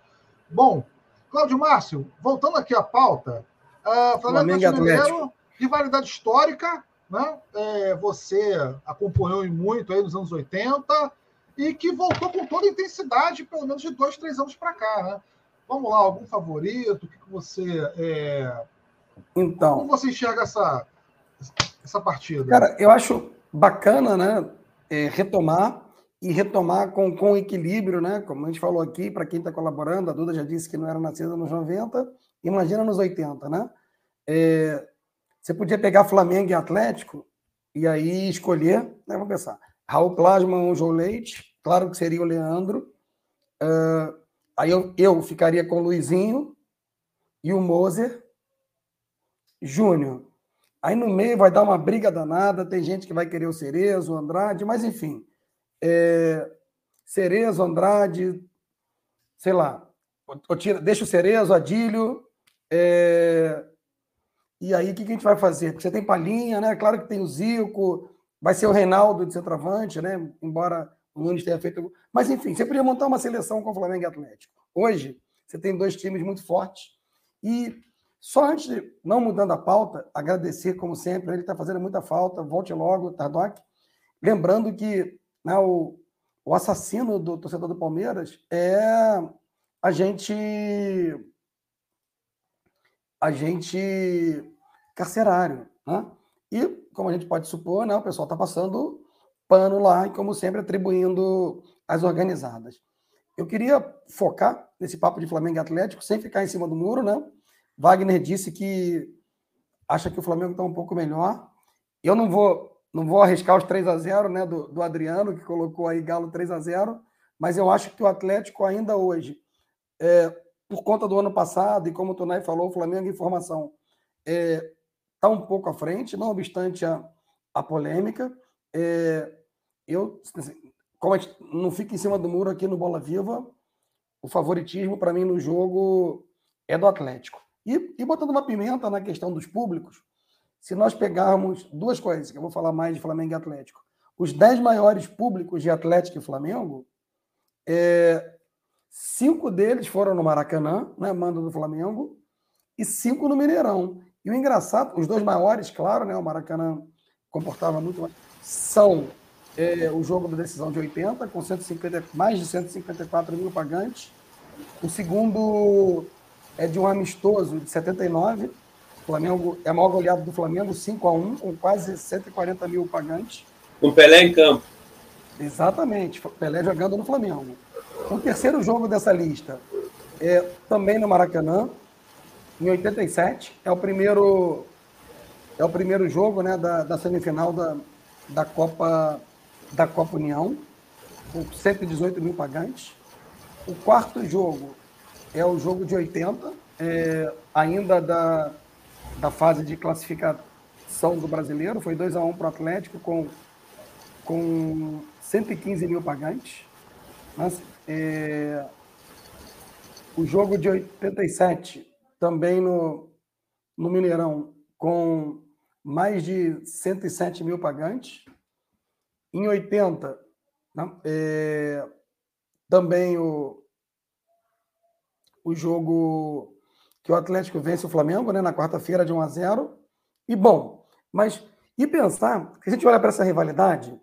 Bom, Cláudio Márcio, voltando aqui à pauta, uh, Flamengo, Mineiro, rivalidade histórica, né? É, você acompanhou muito aí nos anos 80 e que voltou com toda a intensidade, pelo menos de dois, três anos para cá, né? Vamos lá, algum favorito? O que, que você. É... Então. Como você enxerga essa, essa partida? Cara, eu acho bacana, né? É, retomar e retomar com, com equilíbrio, né? Como a gente falou aqui, para quem está colaborando, a Duda já disse que não era nascida nos 90, imagina nos 80, né? É, você podia pegar Flamengo e Atlético e aí escolher, né? Vamos pensar. Raul Plasma ou João Leite, claro que seria o Leandro. Uh, aí eu, eu ficaria com o Luizinho e o Moser Júnior. Aí no meio vai dar uma briga danada, tem gente que vai querer o Cerezo, o Andrade, mas enfim. É... Cerezo, Andrade, sei lá. Deixa o Cerezo, Adílio. É... E aí, o que a gente vai fazer? Porque você tem Palhinha, né? Claro que tem o Zico, vai ser o Reinaldo de centroavante, né? Embora o Nunes tenha feito. Mas, enfim, você podia montar uma seleção com o Flamengo e Atlético. Hoje, você tem dois times muito fortes e só antes de, não mudando a pauta, agradecer, como sempre, ele está fazendo muita falta, volte logo, Tardoc. Lembrando que né, o, o assassino do torcedor do Palmeiras é a gente. A gente carcerário. Né? E, como a gente pode supor, né, o pessoal está passando pano lá e, como sempre, atribuindo as organizadas. Eu queria focar nesse papo de Flamengo e Atlético, sem ficar em cima do muro, né? Wagner disse que acha que o Flamengo está um pouco melhor. Eu não vou não vou arriscar os 3 a 0 né, do, do Adriano, que colocou aí Galo 3 a 0 mas eu acho que o Atlético ainda hoje, é, por conta do ano passado, e como o Tonai falou, o Flamengo em formação é, tá um pouco à frente, não obstante a, a polêmica. É, eu, assim, como gente, não fica em cima do muro aqui no Bola Viva, o favoritismo para mim no jogo é do Atlético. E, e botando uma pimenta na questão dos públicos, se nós pegarmos duas coisas, que eu vou falar mais de Flamengo e Atlético. Os dez maiores públicos de Atlético e Flamengo, é, cinco deles foram no Maracanã, né, mando do Flamengo, e cinco no Mineirão. E o engraçado, os dois maiores, claro, né, o Maracanã comportava muito mais, são é, o jogo da decisão de 80, com 150, mais de 154 mil pagantes. O segundo é de um amistoso de 79. O Flamengo é a maior goleada do Flamengo, 5 a 1 com quase 140 mil pagantes. Com Pelé em campo. Exatamente, Pelé jogando no Flamengo. O terceiro jogo dessa lista é também no Maracanã, em 87. É o primeiro, é o primeiro jogo né, da, da semifinal da, da, Copa, da Copa União, com 118 mil pagantes. O quarto jogo é o jogo de 80, é, ainda da, da fase de classificação do brasileiro. Foi 2 a 1 para o Atlético com, com 115 mil pagantes. Mas, é, o jogo de 87, também no, no Mineirão, com mais de 107 mil pagantes. Em 80, né, é, também o, o jogo que o Atlético vence o Flamengo, né, na quarta-feira de 1 a 0. E bom, mas e pensar que a gente olha para essa rivalidade,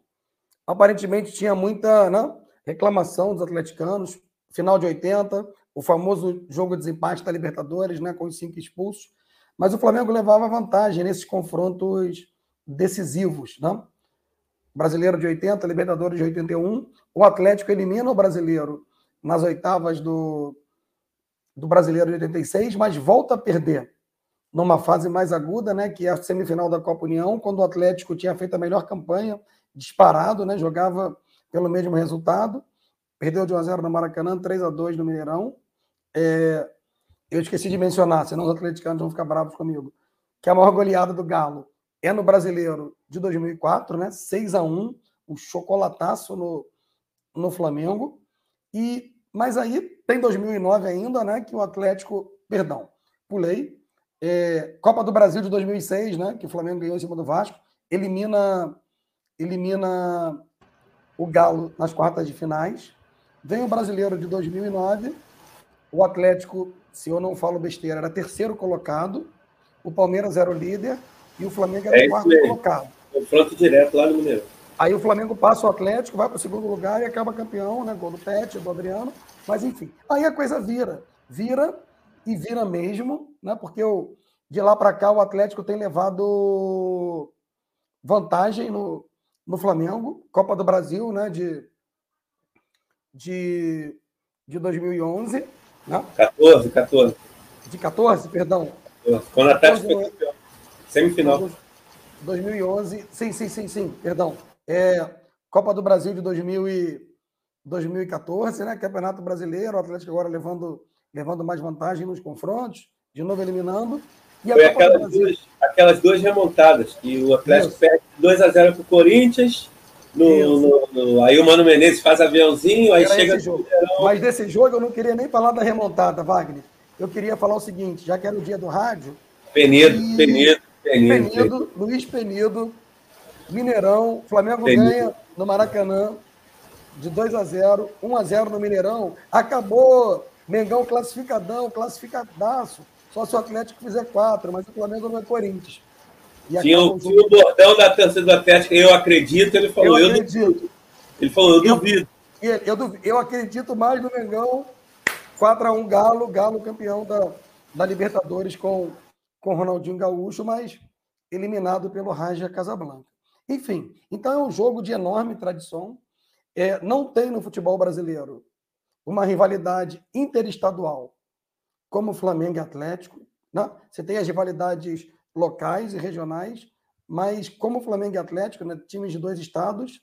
aparentemente tinha muita né, reclamação dos atleticanos, final de 80, o famoso jogo de desempate da Libertadores, né, com os cinco expulsos, mas o Flamengo levava vantagem nesses confrontos decisivos, né? Brasileiro de 80, Libertadores de 81, o Atlético elimina o brasileiro nas oitavas do, do Brasileiro de 86, mas volta a perder numa fase mais aguda, né, que é a semifinal da Copa União, quando o Atlético tinha feito a melhor campanha, disparado, né, jogava pelo mesmo resultado, perdeu de 1 a 0 no Maracanã, 3 a 2 no Mineirão. É, eu esqueci de mencionar, senão os atleticanos vão ficar bravos comigo, que a maior goleada do Galo é no Brasileiro de 2004, né, 6 a 1 o chocolataço no, no Flamengo. E mas aí tem 2009 ainda, né? Que o Atlético, perdão, pulei. É, Copa do Brasil de 2006, né? Que o Flamengo ganhou em cima do Vasco, elimina, elimina o Galo nas quartas de finais. Vem o Brasileiro de 2009, o Atlético, se eu não falo besteira, era terceiro colocado, o Palmeiras era o líder e o Flamengo era é o quarto colocado. Confronto direto lá no Mineiro. Aí o Flamengo passa o Atlético, vai para o segundo lugar e acaba campeão, né? Gol do Pet, do Adriano. Mas enfim, aí a coisa vira. Vira e vira mesmo, né? Porque de lá para cá o Atlético tem levado vantagem no, no Flamengo, Copa do Brasil, né? De, de, de 2011. Né? 14, 14. De 14, perdão. Quando o Atlético foi campeão. Semifinal. 2011, sim, sim, sim, sim, perdão. É, Copa do Brasil de 2000 e 2014, né? Campeonato Brasileiro, o Atlético agora levando, levando mais vantagem nos confrontos, de novo eliminando. Foi aquelas duas, aquelas duas remontadas, que o Atlético Isso. perde 2 a 0 para o Corinthians. No, no, no, aí o Mano Menezes faz aviãozinho, aí Era chega. Mas desse jogo eu não queria nem falar da remontada, Wagner. Eu queria falar o seguinte, já que era o dia do rádio. Penedo, e... Penedo, Penedo, Penedo. Luiz Penido, Mineirão, Flamengo Penedo. ganha no Maracanã de 2 a 0 1 a 0 no Mineirão. Acabou Mengão classificadão, classificadaço. Só se o Atlético fizer quatro, mas o Flamengo não é Corinthians. Tinha, o, tinha o bordão da torcida do Atlético, eu acredito, ele falou, eu, eu acredito. Ele falou, eu, eu duvido. Eu, eu, eu, acredito mais no Mengão, 4x1 Galo, Galo campeão da, da Libertadores com, com Ronaldinho Gaúcho, mas eliminado pelo Raja Casablanca. Enfim, então é um jogo de enorme tradição. É, não tem no futebol brasileiro uma rivalidade interestadual como Flamengo e Atlético. Né? Você tem as rivalidades locais e regionais, mas como Flamengo e Atlético, né, times de dois estados,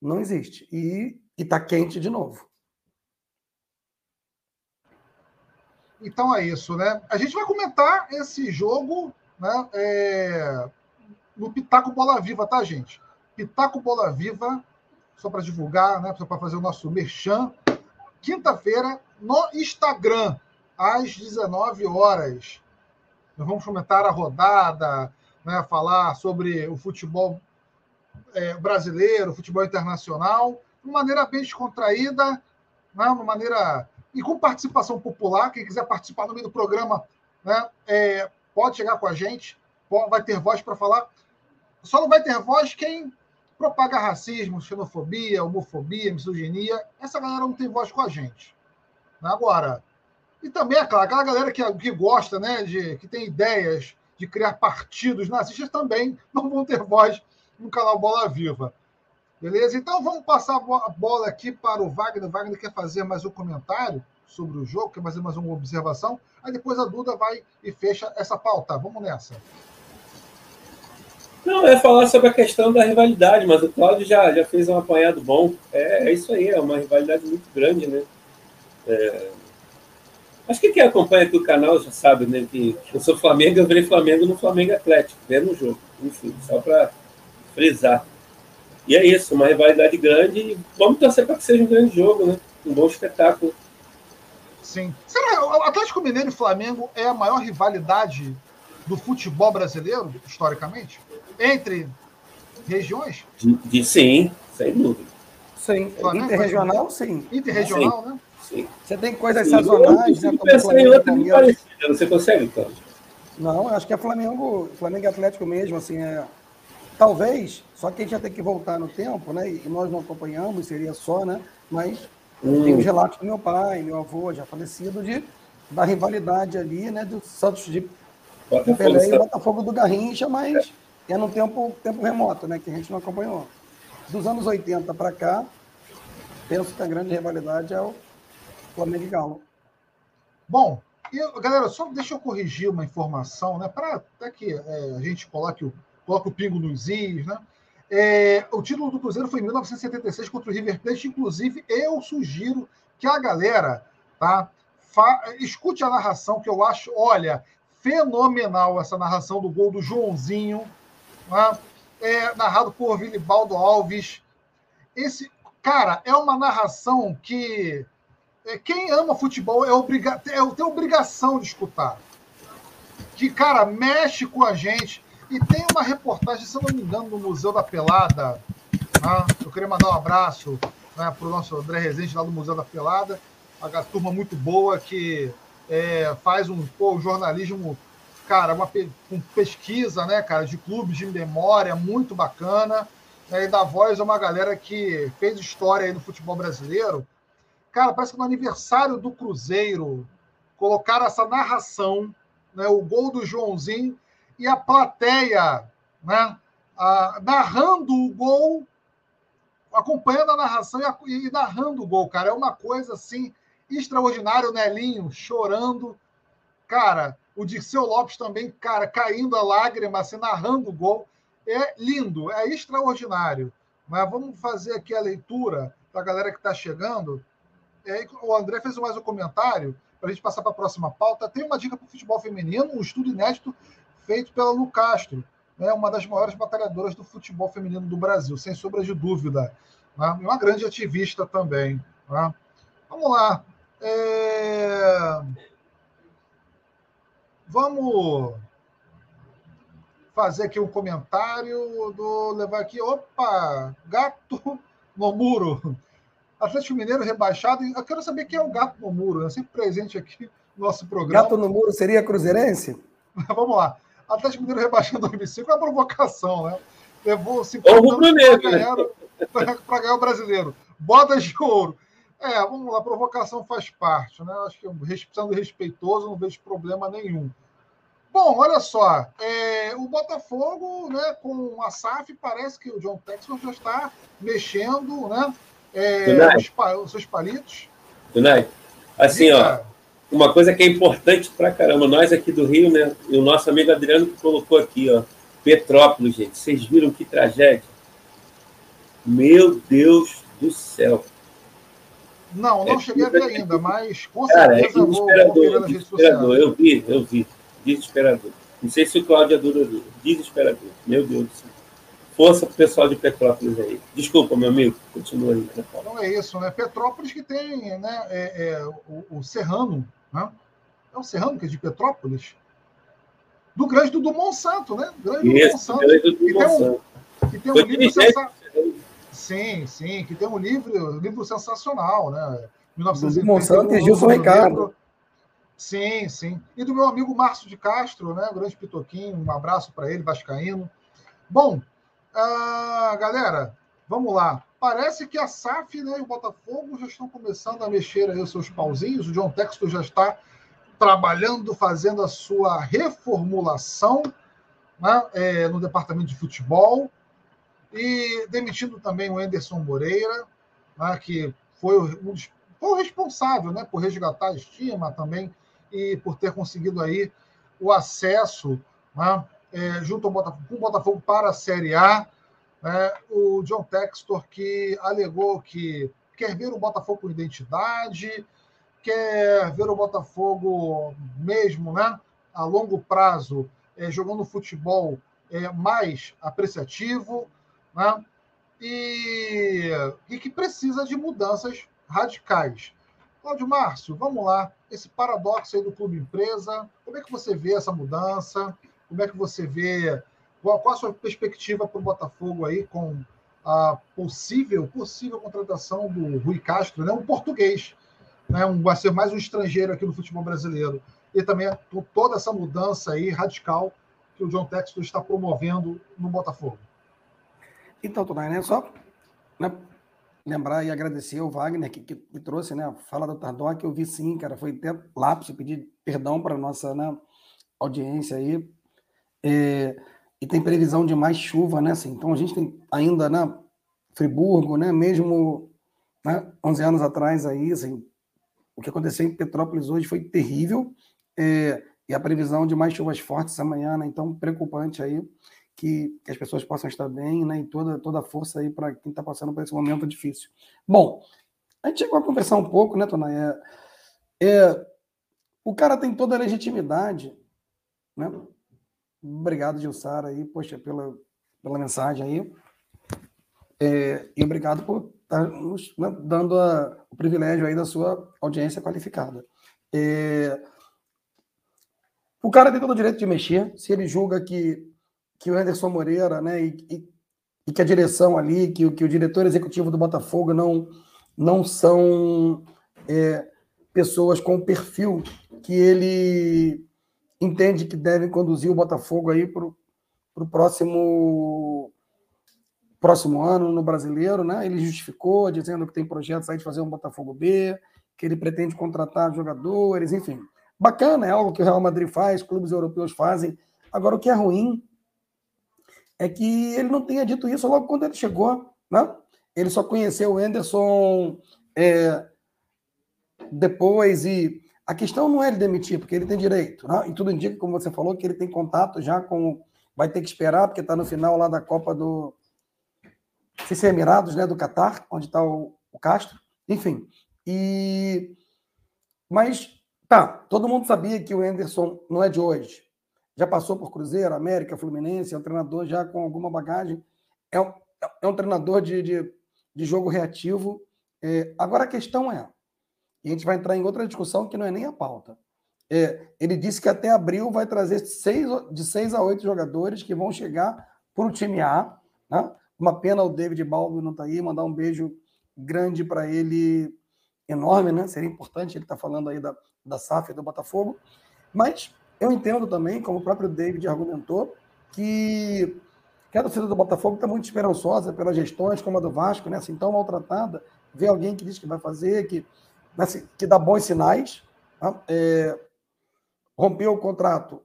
não existe. E está quente de novo. Então é isso, né? A gente vai comentar esse jogo né, é... no Pitaco Bola Viva, tá, gente? Pitaco Bola Viva, só para divulgar, né, só para fazer o nosso merchan. Quinta-feira, no Instagram, às 19 horas. Nós vamos comentar a rodada, né, falar sobre o futebol é, brasileiro, futebol internacional, de maneira bem descontraída, né, uma maneira. E com participação popular. Quem quiser participar no meio do programa né, é, pode chegar com a gente, pode, vai ter voz para falar. Só não vai ter voz quem propaga racismo, xenofobia, homofobia, misoginia. Essa galera não tem voz com a gente. Agora, e também, é claro, aquela galera que, que gosta, né, de, que tem ideias de criar partidos nazistas também não vão ter voz no canal Bola Viva. Beleza? Então vamos passar a bola aqui para o Wagner. O Wagner quer fazer mais um comentário sobre o jogo, quer fazer mais uma observação. Aí depois a Duda vai e fecha essa pauta. Vamos nessa. Não, é falar sobre a questão da rivalidade, mas o Cláudio já, já fez um apanhado bom. É, é isso aí, é uma rivalidade muito grande, né? É, Acho que quem acompanha aqui o canal já sabe, né? Que eu sou Flamengo, eu virei Flamengo no Flamengo Atlético, vendo o jogo. Enfim, só para frisar. E é isso, uma rivalidade grande e vamos torcer para que seja um grande jogo, né? Um bom espetáculo. Sim. Será o Atlético Mineiro e Flamengo é a maior rivalidade do futebol brasileiro, historicamente? Entre regiões? De, de sim, sem dúvida. Sim. Flamengo, Interregional, sim. Interregional, sim. né? Você tem coisas Sim, sazonais, né? Pensar em outra muito parecida, você consegue, então? Não, acho que é Flamengo, Flamengo e Atlético mesmo, assim, é. Talvez, só que a gente já tem que voltar no tempo, né? E nós não acompanhamos, seria só, né? Mas hum. tem os relatos do meu pai, meu avô, já falecido, de, da rivalidade ali, né? Do Santos de Pelé e Botafogo do Garrincha, mas é, é no tempo, tempo remoto, né? Que a gente não acompanhou. Dos anos 80 para cá, penso que a grande rivalidade é o Flamengo e Galo. Bom, eu, galera, só deixa eu corrigir uma informação, né? Para até que é, a gente coloque o, coloque o pingo nos is, né? É, o título do Cruzeiro foi em 1976 contra o River Plate. Inclusive, eu sugiro que a galera tá, fa, escute a narração, que eu acho, olha, fenomenal essa narração do gol do Joãozinho, né? é, narrado por Vilibaldo Alves. Esse, cara, é uma narração que quem ama futebol é, obriga é, tem obrigação de escutar. Que, cara, mexe com a gente. E tem uma reportagem, se eu não me engano, no Museu da Pelada. Né? Eu queria mandar um abraço né, para o nosso André Rezende lá do Museu da Pelada. Uma turma muito boa que é, faz um, pô, jornalismo, cara, uma pesquisa, né, cara, de clubes de memória, muito bacana. Né, e da voz é uma galera que fez história aí no futebol brasileiro Cara, parece que no aniversário do Cruzeiro colocaram essa narração, né, o gol do Joãozinho e a plateia, né, a, narrando o gol, acompanhando a narração e, e, narrando o gol, cara. É uma coisa assim extraordinária. O Nelinho chorando, cara. O Dirceu Lopes também, cara, caindo a lágrima, assim, narrando o gol. É lindo, é extraordinário. Mas vamos fazer aqui a leitura para a galera que está chegando. É, o André fez mais um comentário para a gente passar para a próxima pauta, tem uma dica para o futebol feminino, um estudo inédito feito pela Lu Castro, né, uma das maiores batalhadoras do futebol feminino do Brasil, sem sombra de dúvida. Né, uma grande ativista também. Né. Vamos lá. É... Vamos fazer aqui um comentário do levar aqui. Opa, gato no muro. Atlético Mineiro rebaixado. Eu quero saber quem é o gato no muro, né? sempre presente aqui no nosso programa. Gato no muro seria cruzeirense? (laughs) Vamos lá. Atlético Mineiro rebaixado em 2005 é uma provocação, né? Levou 50 anos para ganhar, (laughs) ganhar o brasileiro. Bodas de ouro. É, vamos lá, provocação faz parte, né? Acho que sendo respeitoso, não vejo problema nenhum. Bom, olha só, é, o Botafogo, né, com a SAF, parece que o John Texas já está mexendo, né? É, os, os, seus palitos. Tunai, assim, ó, uma coisa que é importante pra caramba, nós aqui do Rio, né, e o nosso amigo Adriano que colocou aqui, ó, Petrópolis, gente, vocês viram que tragédia? Meu Deus do céu. Não, não é cheguei a ver ainda, mas com Cara, certeza é vou, vou sociais. Eu vi, eu vi. Desesperador. Não sei se o Cláudio é duro Desesperador. Meu Deus do céu. Força pro pessoal de Petrópolis aí. Desculpa, meu amigo. Continua aí. Né? Então é isso, né? Petrópolis que tem né, é, é, o, o, Serrano, né? É o Serrano que é de Petrópolis? Do grande do, do Monsanto, né? Grande isso, do Monsanto. Grande do que Monsanto. Tem um, que tem um livro sensacional. Sim, sim, que tem um livro, um livro sensacional, né? 1931, Monsanto e Gilson Ricardo. Sim, sim. E do meu amigo Márcio de Castro, né? O grande Pitoquinho, um abraço para ele, Vascaíno. Bom, uh, galera, vamos lá. Parece que a SAF né, e o Botafogo já estão começando a mexer aí os seus pauzinhos. O John Texto já está trabalhando, fazendo a sua reformulação né, é, no departamento de futebol e demitindo também o Anderson Moreira, né, que foi, dos, foi o responsável né, por resgatar a estima também e por ter conseguido aí o acesso né, é, junto ao Botafogo, com o Botafogo para a Série A. Né, o John Textor que alegou que quer ver o Botafogo com identidade, quer ver o Botafogo mesmo né, a longo prazo é, jogando futebol é, mais apreciativo, né, e, e que precisa de mudanças radicais. Cláudio Márcio, vamos lá. Esse paradoxo aí do clube empresa, como é que você vê essa mudança? Como é que você vê? Qual, qual a sua perspectiva para o Botafogo aí com a possível, possível contratação do Rui Castro, né? um português, né? um, vai ser mais um estrangeiro aqui no futebol brasileiro. E também toda essa mudança aí radical que o John Textor está promovendo no Botafogo. Então, Tonai, né? Só né? lembrar e agradecer ao Wagner que, que, que trouxe né, a fala do Tardoc, que eu vi sim, cara, foi até lápis, pedir perdão para a nossa né, audiência aí. É, e tem previsão de mais chuva, né? Assim, então a gente tem ainda, né, Friburgo, né, mesmo né, 11 anos atrás aí, assim, o que aconteceu em Petrópolis hoje foi terrível, é, e a previsão de mais chuvas fortes amanhã, né, então preocupante aí que, que, as pessoas possam estar bem, né? E toda, toda a força aí para quem está passando por esse momento difícil. Bom, a gente chegou a conversar um pouco, né, Tona? É, é, o cara tem toda a legitimidade, né? Obrigado, Gilsara, aí, poxa, pela, pela mensagem aí. É, e obrigado por estar tá nos né, dando a, o privilégio aí da sua audiência qualificada. É, o cara tem todo o direito de mexer, se ele julga que que o Anderson Moreira, né, e, e, e, que a direção ali, que, que o diretor executivo do Botafogo não, não são é, pessoas com o perfil que ele entende que devem conduzir o Botafogo aí para o próximo próximo ano no brasileiro, né? Ele justificou dizendo que tem projetos aí de fazer um Botafogo B, que ele pretende contratar jogadores, enfim. Bacana, é algo que o Real Madrid faz, clubes europeus fazem. Agora, o que é ruim é que ele não tenha dito isso logo quando ele chegou. Né? Ele só conheceu o Anderson é, depois e a questão não é ele demitir, porque ele tem direito. Né? E tudo indica, como você falou, que ele tem contato já com. Vai ter que esperar, porque está no final lá da Copa do. Se é Emirados, né? Do Catar, onde está o, o Castro. Enfim. E. Mas Tá, todo mundo sabia que o Anderson não é de hoje. Já passou por Cruzeiro, América, Fluminense, é um treinador já com alguma bagagem. É um, é um treinador de, de, de jogo reativo. É, agora a questão é, e a gente vai entrar em outra discussão que não é nem a pauta. É, ele disse que até abril vai trazer seis, de seis a oito jogadores que vão chegar para o time A. Né? Uma pena o David Balbo não estar tá aí, mandar um beijo grande para ele, enorme, né? Seria importante ele estar tá falando aí da, da SAF do Botafogo. Mas eu entendo também, como o próprio David argumentou, que, que a torcida do Botafogo está muito esperançosa pelas gestões, como a do Vasco, né? Assim, tão maltratada. Ver alguém que diz que vai fazer, que, que dá bons sinais. Tá? É, rompeu o contrato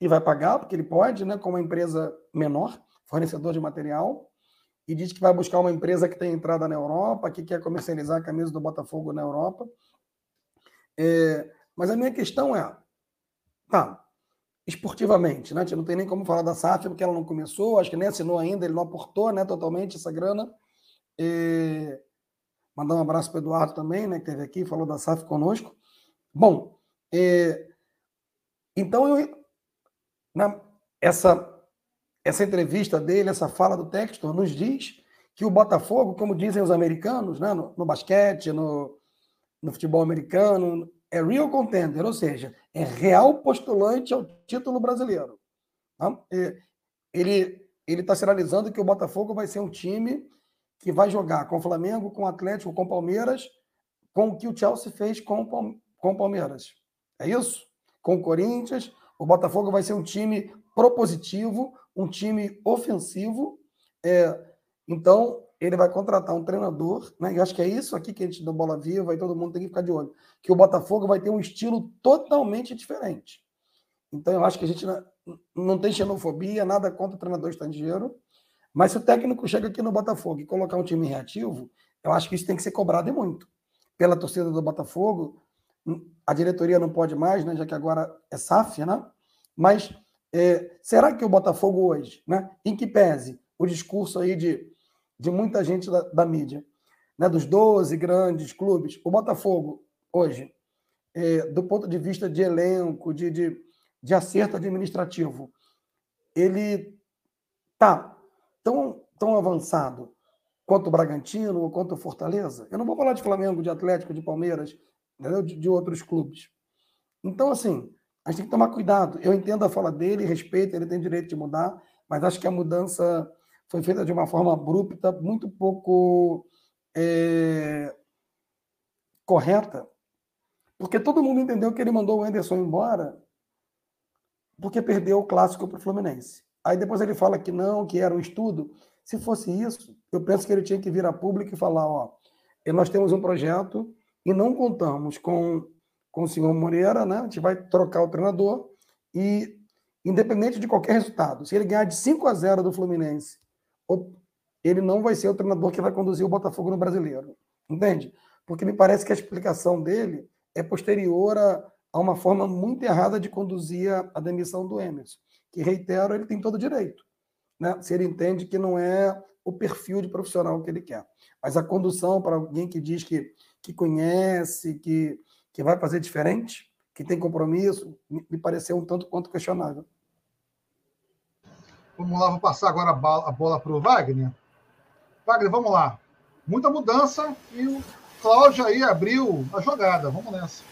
e vai pagar, porque ele pode, né, como uma empresa menor, fornecedor de material, e diz que vai buscar uma empresa que tem entrada na Europa, que quer comercializar a camisa do Botafogo na Europa. É, mas a minha questão é, tá, esportivamente, né? A gente não tem nem como falar da SAF, porque ela não começou, acho que nem assinou ainda, ele não aportou né, totalmente essa grana. É, mandar um abraço para o Eduardo também, né, que esteve aqui, falou da SAF conosco. Bom, é, então, eu, na, essa, essa entrevista dele, essa fala do Textor, nos diz que o Botafogo, como dizem os americanos, né, no, no basquete, no, no futebol americano, é real contender, ou seja, é real postulante ao título brasileiro. Tá? Ele está sinalizando que o Botafogo vai ser um time que vai jogar com o Flamengo, com o Atlético, com o Palmeiras, com o que o Chelsea fez com, o Palmeiras. É isso? com o Corinthians. O Botafogo vai ser um time propositivo, um time ofensivo. É, então, ele vai contratar um treinador, né? Eu acho que é isso aqui que a gente dá bola viva e todo mundo tem que ficar de olho. Que o Botafogo vai ter um estilo totalmente diferente. Então, eu acho que a gente não tem xenofobia, nada contra o treinador estrangeiro. Mas se o técnico chega aqui no Botafogo e colocar um time reativo, eu acho que isso tem que ser cobrado e muito. Pela torcida do Botafogo, a diretoria não pode mais, né, já que agora é SAF, né? Mas é, será que o Botafogo hoje, né, em que pese o discurso aí de, de muita gente da, da mídia, né, dos 12 grandes clubes, o Botafogo hoje, é, do ponto de vista de elenco, de, de, de acerto administrativo, ele tá tão, tão avançado quanto o Bragantino ou quanto o Fortaleza? Eu não vou falar de Flamengo, de Atlético, de Palmeiras, de, de outros clubes. Então, assim, a gente tem que tomar cuidado. Eu entendo a fala dele, respeito, ele tem direito de mudar, mas acho que a mudança foi feita de uma forma abrupta, muito pouco é, correta, porque todo mundo entendeu que ele mandou o Anderson embora porque perdeu o clássico para o Fluminense. Aí depois ele fala que não, que era um estudo. Se fosse isso, eu penso que ele tinha que vir a público e falar: ó, nós temos um projeto e não contamos com, com o senhor Moreira, né? A gente vai trocar o treinador e, independente de qualquer resultado, se ele ganhar de 5 a 0 do Fluminense, ele não vai ser o treinador que vai conduzir o Botafogo no brasileiro. Entende? Porque me parece que a explicação dele é posterior a, a uma forma muito errada de conduzir a, a demissão do Emerson, que, reitero, ele tem todo o direito. Né? Se ele entende que não é o perfil de profissional que ele quer. Mas a condução para alguém que diz que que conhece, que, que vai fazer diferente, que tem compromisso, me pareceu um tanto quanto questionável. Vamos lá, vou passar agora a bola para o Wagner. Wagner, vamos lá. Muita mudança e o Cláudio aí abriu a jogada. Vamos nessa.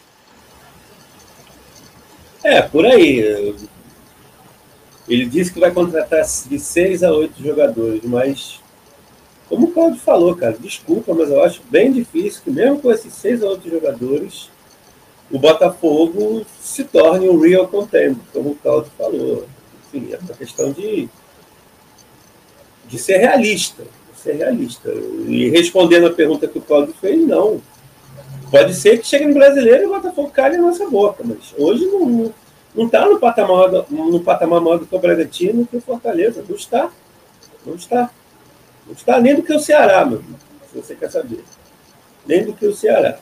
É, por aí. Ele disse que vai contratar de seis a oito jogadores, mas como o Claudio falou, cara, desculpa, mas eu acho bem difícil que, mesmo com esses seis outros jogadores, o Botafogo se torne um real contender, como o Claudio falou. Enfim, é uma questão de, de ser realista. Ser realista. E respondendo a pergunta que o Claudio fez, não. Pode ser que chegue no brasileiro e o Botafogo caia na nossa boca, mas hoje não, não está no patamar, no patamar maior do que o Bragantino, que o Fortaleza. Não está. Não está. Não está nem do que o Ceará, meu irmão, se você quer saber. Nem do que o Ceará.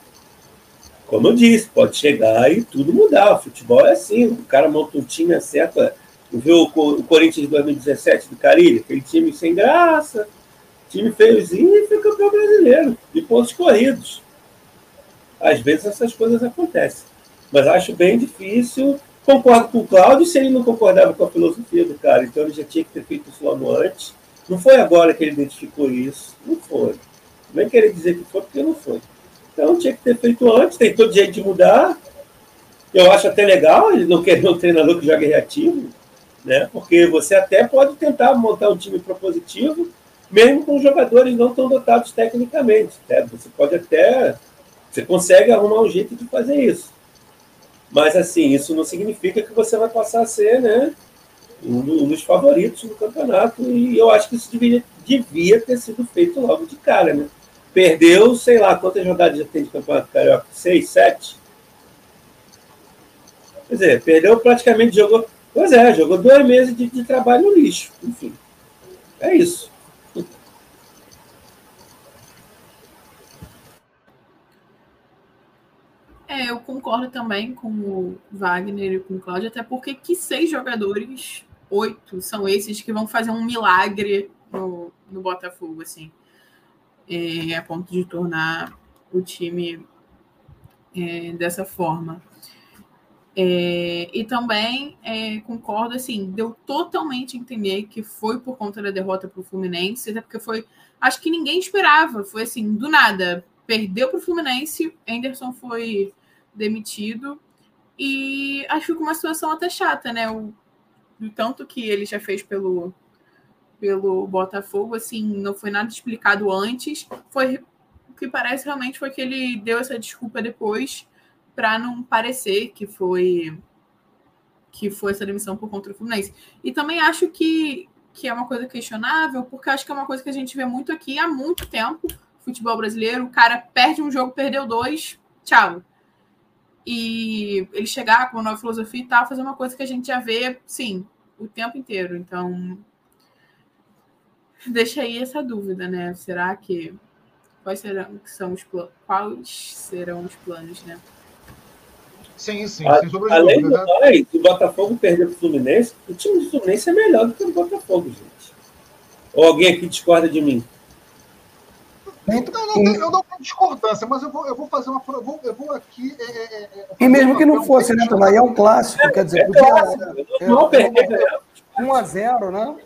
Como eu disse, pode chegar e tudo mudar. O futebol é assim, o cara monta um time acerta. Viu o Corinthians de 2017 do Carilho? Aquele time sem graça, time feiozinho e foi campeão brasileiro, de pontos corridos. Às vezes essas coisas acontecem. Mas acho bem difícil. Concordo com o Cláudio se ele não concordava com a filosofia do cara. Então ele já tinha que ter feito isso logo antes. Não foi agora que ele identificou isso. Não foi. Nem querer dizer que foi, porque não foi. Então tinha que ter feito antes. Tem todo jeito de mudar. Eu acho até legal ele não querer um treinador que jogue reativo, né? Porque você até pode tentar montar um time propositivo, mesmo com jogadores não tão dotados tecnicamente. Né? Você pode até. Você consegue arrumar um jeito de fazer isso. Mas, assim, isso não significa que você vai passar a ser né, um dos favoritos do campeonato. E eu acho que isso devia, devia ter sido feito logo de cara, né? Perdeu, sei lá, quantas rodadas já tem de campeonato carioca? Seis, sete? Quer dizer, perdeu praticamente, jogou. Pois é, jogou dois meses de, de trabalho no lixo. Enfim, é isso. É, eu concordo também com o Wagner e com o Cláudio, até porque que seis jogadores, oito, são esses que vão fazer um milagre no, no Botafogo, assim, é, a ponto de tornar o time é, dessa forma. É, e também é, concordo, assim, deu totalmente entender que foi por conta da derrota para o Fluminense, até porque foi, acho que ninguém esperava, foi assim, do nada, perdeu para o Fluminense, Anderson foi demitido. E acho que uma situação até chata, né? O, o tanto que ele já fez pelo, pelo Botafogo, assim, não foi nada explicado antes. Foi o que parece realmente foi que ele deu essa desculpa depois para não parecer que foi que foi essa demissão por conta do Fluminense. E também acho que, que é uma coisa questionável, porque acho que é uma coisa que a gente vê muito aqui há muito tempo, futebol brasileiro, o cara perde um jogo, perdeu dois, tchau e ele chegar com uma nova filosofia e tal, fazer uma coisa que a gente já vê, sim, o tempo inteiro. Então, deixa aí essa dúvida, né? Será que quais serão, são os quais serão os planos, né? Sim, sim, A, Além do mais, o Botafogo perder para o Fluminense, o time do Fluminense é melhor do que o Botafogo, gente. Ou alguém aqui discorda de mim? Então, não, não, eu não tenho discordância, mas eu vou, eu vou fazer uma. Eu vou, eu vou aqui. É, é, é, e mesmo que não fosse, né, Tomás? É um clássico, quer dizer, podia. Não perder. 1x0, né?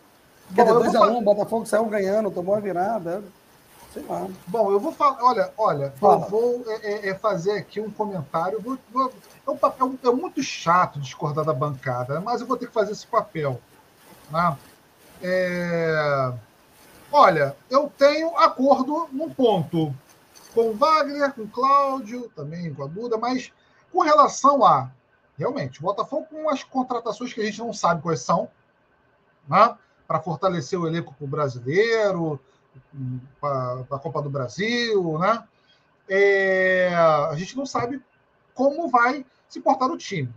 Quer dizer, 2x1, o Botafogo saiu ganhando, tomou a virada. Sei lá. Bom, eu vou falar. Olha, olha, Fala. eu vou é, é, fazer aqui um comentário. Vou, vou, é, um papel, é muito chato discordar da bancada, mas eu vou ter que fazer esse papel. Né? É Olha, eu tenho acordo num ponto com o Wagner, com o Cláudio, também com a Duda, mas com relação a, realmente, o Botafogo com as contratações que a gente não sabe quais são, né? para fortalecer o elenco para o brasileiro, para a Copa do Brasil, né? É, a gente não sabe como vai se portar o time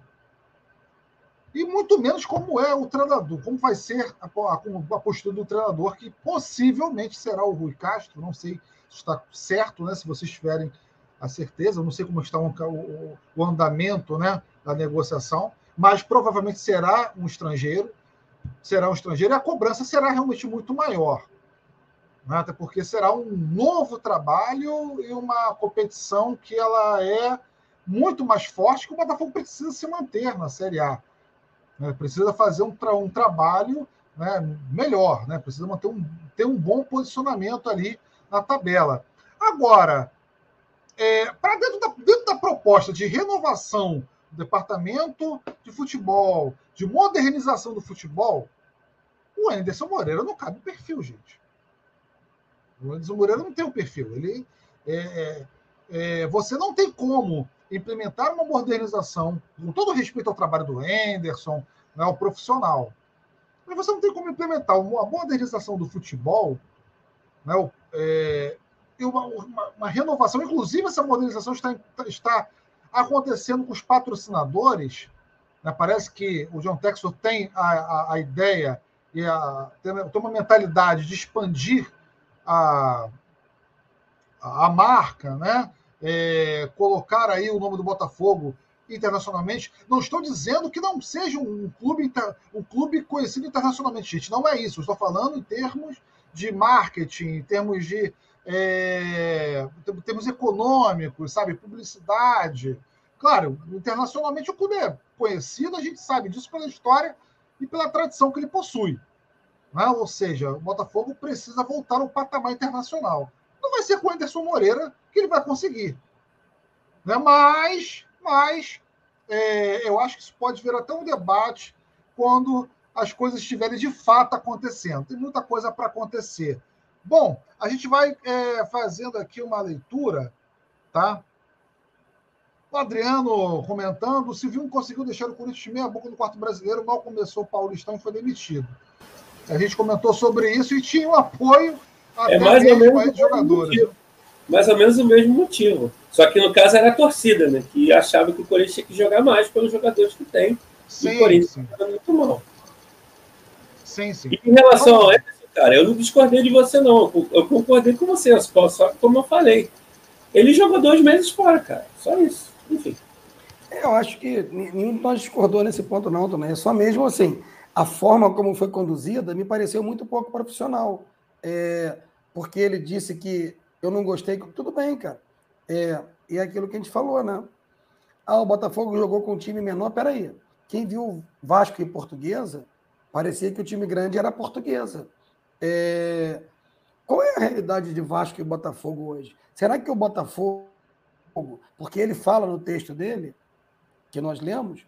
e muito menos como é o treinador, como vai ser a, a, a, postura do treinador, que possivelmente será o Rui Castro. Não sei se está certo, né? Se vocês tiverem a certeza, não sei como está o, o, o andamento né, da negociação, mas provavelmente será um estrangeiro, será um estrangeiro, e a cobrança será realmente muito maior. Né? Até porque será um novo trabalho e uma competição que ela é muito mais forte que o Botafogo precisa se manter na Série A. Né? Precisa fazer um, tra um trabalho né, melhor, né? precisa manter um, ter um bom posicionamento ali na tabela. Agora, é, para dentro da, dentro da proposta de renovação do departamento de futebol, de modernização do futebol, o Anderson Moreira não cabe perfil, gente. O Anderson Moreira não tem o um perfil. Ele, é, é, é, você não tem como implementar uma modernização, com todo respeito ao trabalho do Henderson, né, ao profissional. Mas você não tem como implementar uma modernização do futebol né, é, e uma, uma, uma, renovação. Inclusive, essa modernização está, está acontecendo com os patrocinadores. Né, parece que o John Texor tem a, a, a ideia e a, tem, tem uma mentalidade de expandir a, a marca, né? É, colocar aí o nome do Botafogo internacionalmente. Não estou dizendo que não seja um clube, um clube conhecido internacionalmente, gente. Não é isso. estou falando em termos de marketing, em termos de é, termos econômicos, sabe, publicidade. Claro, internacionalmente o clube é conhecido, a gente sabe disso pela história e pela tradição que ele possui. Né? Ou seja, o Botafogo precisa voltar ao patamar internacional. Vai ser com o Anderson Moreira que ele vai conseguir. Né? Mas, mas é, eu acho que isso pode vir até um debate quando as coisas estiverem de fato acontecendo. Tem muita coisa para acontecer. Bom, a gente vai é, fazendo aqui uma leitura, tá? O Adriano comentando, o Silvinho conseguiu deixar o Corinthians meia boca no quarto brasileiro, mal começou o Paulistão e foi demitido. A gente comentou sobre isso e tinha um apoio até é mais ou menos jogadores. Motivo. Mais ou menos o mesmo motivo. Só que no caso era a torcida, né? Que achava que o Corinthians tinha que jogar mais pelos jogadores que tem. Sim, e o Corinthians estava muito mal. Sim, sim. E em relação ao Ederson, cara, eu não discordei de você, não. Eu concordei com você, só como eu falei. Ele jogou dois meses fora, cara. Só isso. Enfim. Eu acho que nenhum de nós discordou nesse ponto, não, também. É só mesmo assim. A forma como foi conduzida me pareceu muito pouco profissional. É, porque ele disse que eu não gostei. Tudo bem, cara. É, e é aquilo que a gente falou, né? Ah, o Botafogo jogou com um time menor. Peraí. Quem viu Vasco e Portuguesa, parecia que o time grande era Portuguesa. É, qual é a realidade de Vasco e Botafogo hoje? Será que o Botafogo porque ele fala no texto dele, que nós lemos,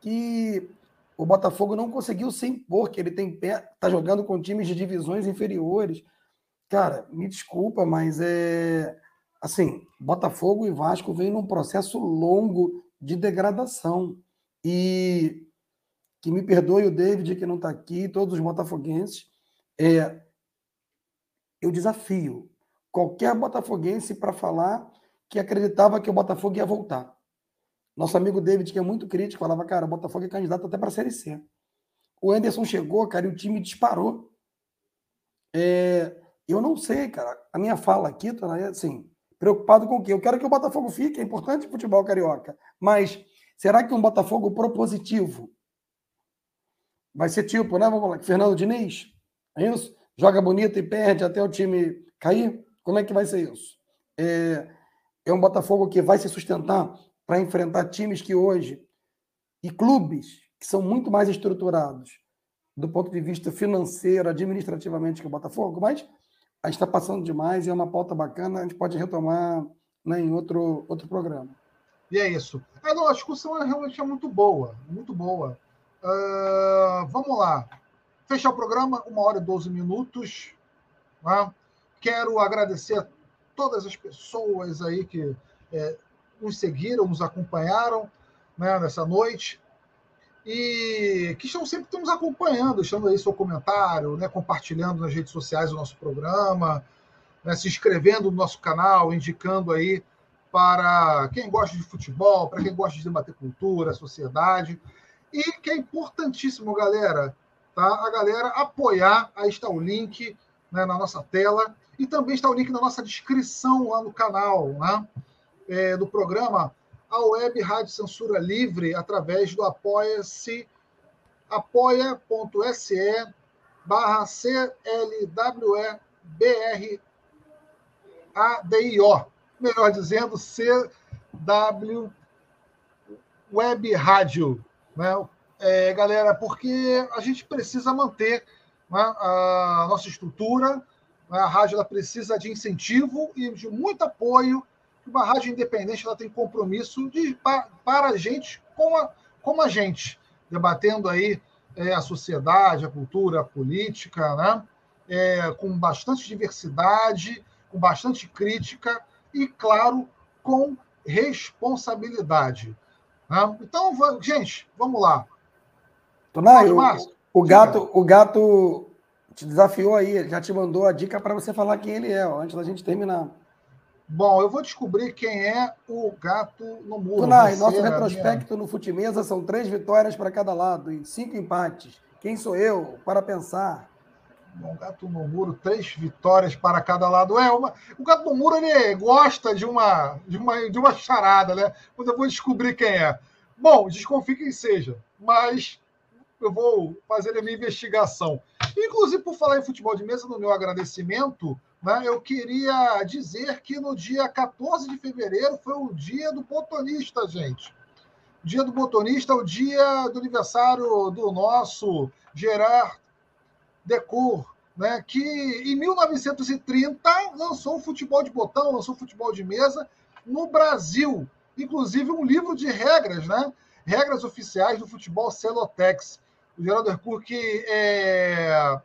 que o Botafogo não conseguiu se impor, que ele tem tá jogando com times de divisões inferiores. Cara, me desculpa, mas é assim, Botafogo e Vasco vêm num processo longo de degradação. E que me perdoe o David que não está aqui, todos os botafoguenses, é, eu desafio qualquer botafoguense para falar que acreditava que o Botafogo ia voltar. Nosso amigo David, que é muito crítico, falava, cara, o Botafogo é candidato até para a Série C. O Anderson chegou, cara, e o time disparou. É, eu não sei, cara. A minha fala aqui, é assim, preocupado com o quê? Eu quero que o Botafogo fique, é importante o futebol carioca. Mas será que um Botafogo propositivo vai ser tipo, né? Vamos lá, Fernando Diniz? É isso? Joga bonito e perde até o time cair? Como é que vai ser isso? É, é um Botafogo que vai se sustentar para enfrentar times que hoje e clubes que são muito mais estruturados do ponto de vista financeiro, administrativamente que o Botafogo, mas a gente está passando demais e é uma pauta bacana, a gente pode retomar né, em outro, outro programa. E é isso. É, não, a discussão é realmente é muito boa, muito boa. Uh, vamos lá. Fechar o programa, uma hora e 12 minutos. Né? Quero agradecer a todas as pessoas aí que é, nos seguiram, nos acompanharam né, nessa noite e que estão sempre nos acompanhando, deixando aí seu comentário, né, compartilhando nas redes sociais o nosso programa, né, se inscrevendo no nosso canal, indicando aí para quem gosta de futebol, para quem gosta de debater cultura, sociedade. E que é importantíssimo, galera, tá? A galera apoiar. Aí está o link né, na nossa tela. E também está o link na nossa descrição lá no canal né, é, do programa, a Web Rádio Censura Livre, através do apoia-se, apoia.se barra CLWEBRADIO. Melhor dizendo, CW Web Rádio. Né? É, galera, porque a gente precisa manter né, a nossa estrutura, a rádio ela precisa de incentivo e de muito apoio. Uma rádio independente ela tem compromisso de, para, para a gente, como a, como a gente, debatendo aí é, a sociedade, a cultura, a política, né? É, com bastante diversidade, com bastante crítica e, claro, com responsabilidade. Né? Então, gente, vamos lá. Tonai, o, o, gato, o gato te desafiou aí, já te mandou a dica para você falar quem ele é, ó, antes da gente terminar. Bom, eu vou descobrir quem é o gato no muro. Tunai, nosso retrospecto minha... no Futimesa são três vitórias para cada lado e cinco empates. Quem sou eu para pensar? Bom, gato no muro, três vitórias para cada lado. É, uma... o gato no muro ele gosta de uma, de uma, de uma charada, né? Mas eu vou descobrir quem é. Bom, desconfie quem seja, mas eu vou fazer a minha investigação. Inclusive, por falar em futebol de mesa, no meu agradecimento, né, eu queria dizer que no dia 14 de fevereiro foi o dia do botonista, gente. O dia do botonista é o dia do aniversário do nosso Gerard Decour, né, que em 1930 lançou o futebol de botão, lançou o futebol de mesa no Brasil. Inclusive um livro de regras, né? Regras oficiais do futebol Celotex. O Geraldo Hercur, que, é,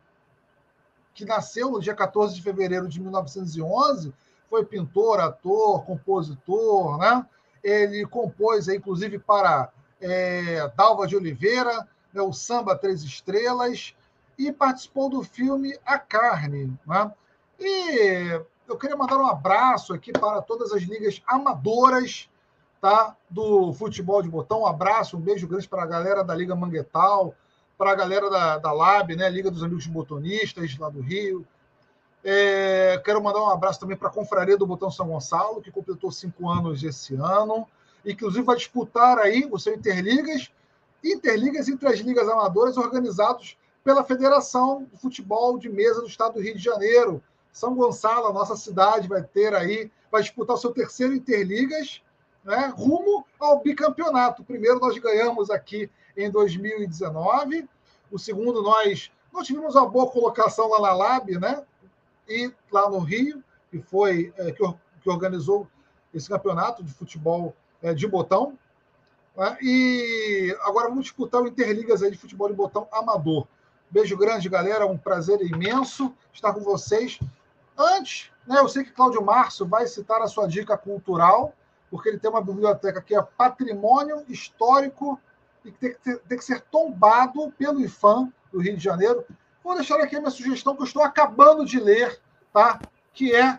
que nasceu no dia 14 de fevereiro de 1911, foi pintor, ator, compositor, né? Ele compôs, inclusive, para é, Dalva de Oliveira, né, o Samba Três Estrelas, e participou do filme A Carne. Né? E eu queria mandar um abraço aqui para todas as ligas amadoras tá, do futebol de botão. Um abraço, um beijo grande para a galera da Liga Manguetal, para a galera da, da Lab, né, Liga dos Amigos Botonistas, lá do Rio. É, quero mandar um abraço também para a Confraria do Botão São Gonçalo, que completou cinco anos esse ano, inclusive vai disputar aí o seu Interligas, Interligas entre as ligas amadoras organizados pela Federação de Futebol de Mesa do Estado do Rio de Janeiro. São Gonçalo, a nossa cidade, vai ter aí, vai disputar o seu terceiro Interligas, né, rumo ao bicampeonato. Primeiro nós ganhamos aqui em 2019, o segundo nós não tivemos uma boa colocação lá na Lab, né? E lá no Rio, que foi é, que, que, organizou esse campeonato de futebol é, de botão. Né? E agora vamos disputar o Interligas aí de futebol de botão amador. Beijo grande, galera. Um prazer imenso estar com vocês. Antes, né, eu sei que Cláudio Márcio vai citar a sua dica cultural, porque ele tem uma biblioteca que é patrimônio histórico e que tem que, ter, tem que ser tombado pelo IFAM do Rio de Janeiro. Vou deixar aqui a minha sugestão que eu estou acabando de ler, tá? que é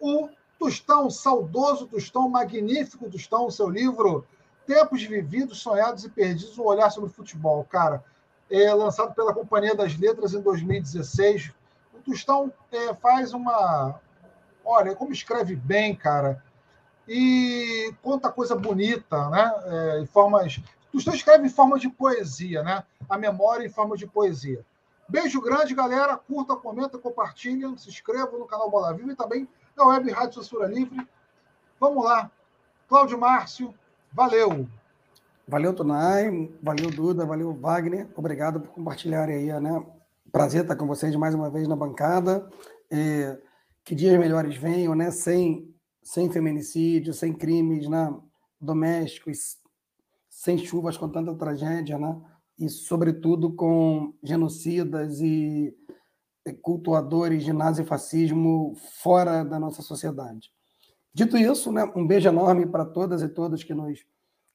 o Tostão, saudoso Tostão, magnífico Tostão, seu livro Tempos Vividos, Sonhados e Perdidos, um olhar sobre o futebol. Cara, é, lançado pela Companhia das Letras em 2016. O Tostão é, faz uma. Olha, como escreve bem, cara. E conta coisa bonita, né? É, em formas. Tostão escreve em forma de poesia, né? A memória em forma de poesia. Beijo grande, galera. Curta, comenta, compartilha, se inscreva no canal Bola Viva e também na Web Rádio Censura Livre. Vamos lá. Cláudio Márcio, valeu! Valeu, Tunai, valeu, Duda, valeu, Wagner. Obrigado por compartilharem aí, né? Prazer estar com vocês mais uma vez na bancada. É, que dias melhores venham, né? Sem, sem feminicídio, sem crimes né? domésticos, sem chuvas com tanta tragédia, né? E, sobretudo, com genocidas e cultuadores de nazifascismo fora da nossa sociedade. Dito isso, né, um beijo enorme para todas e todos que nos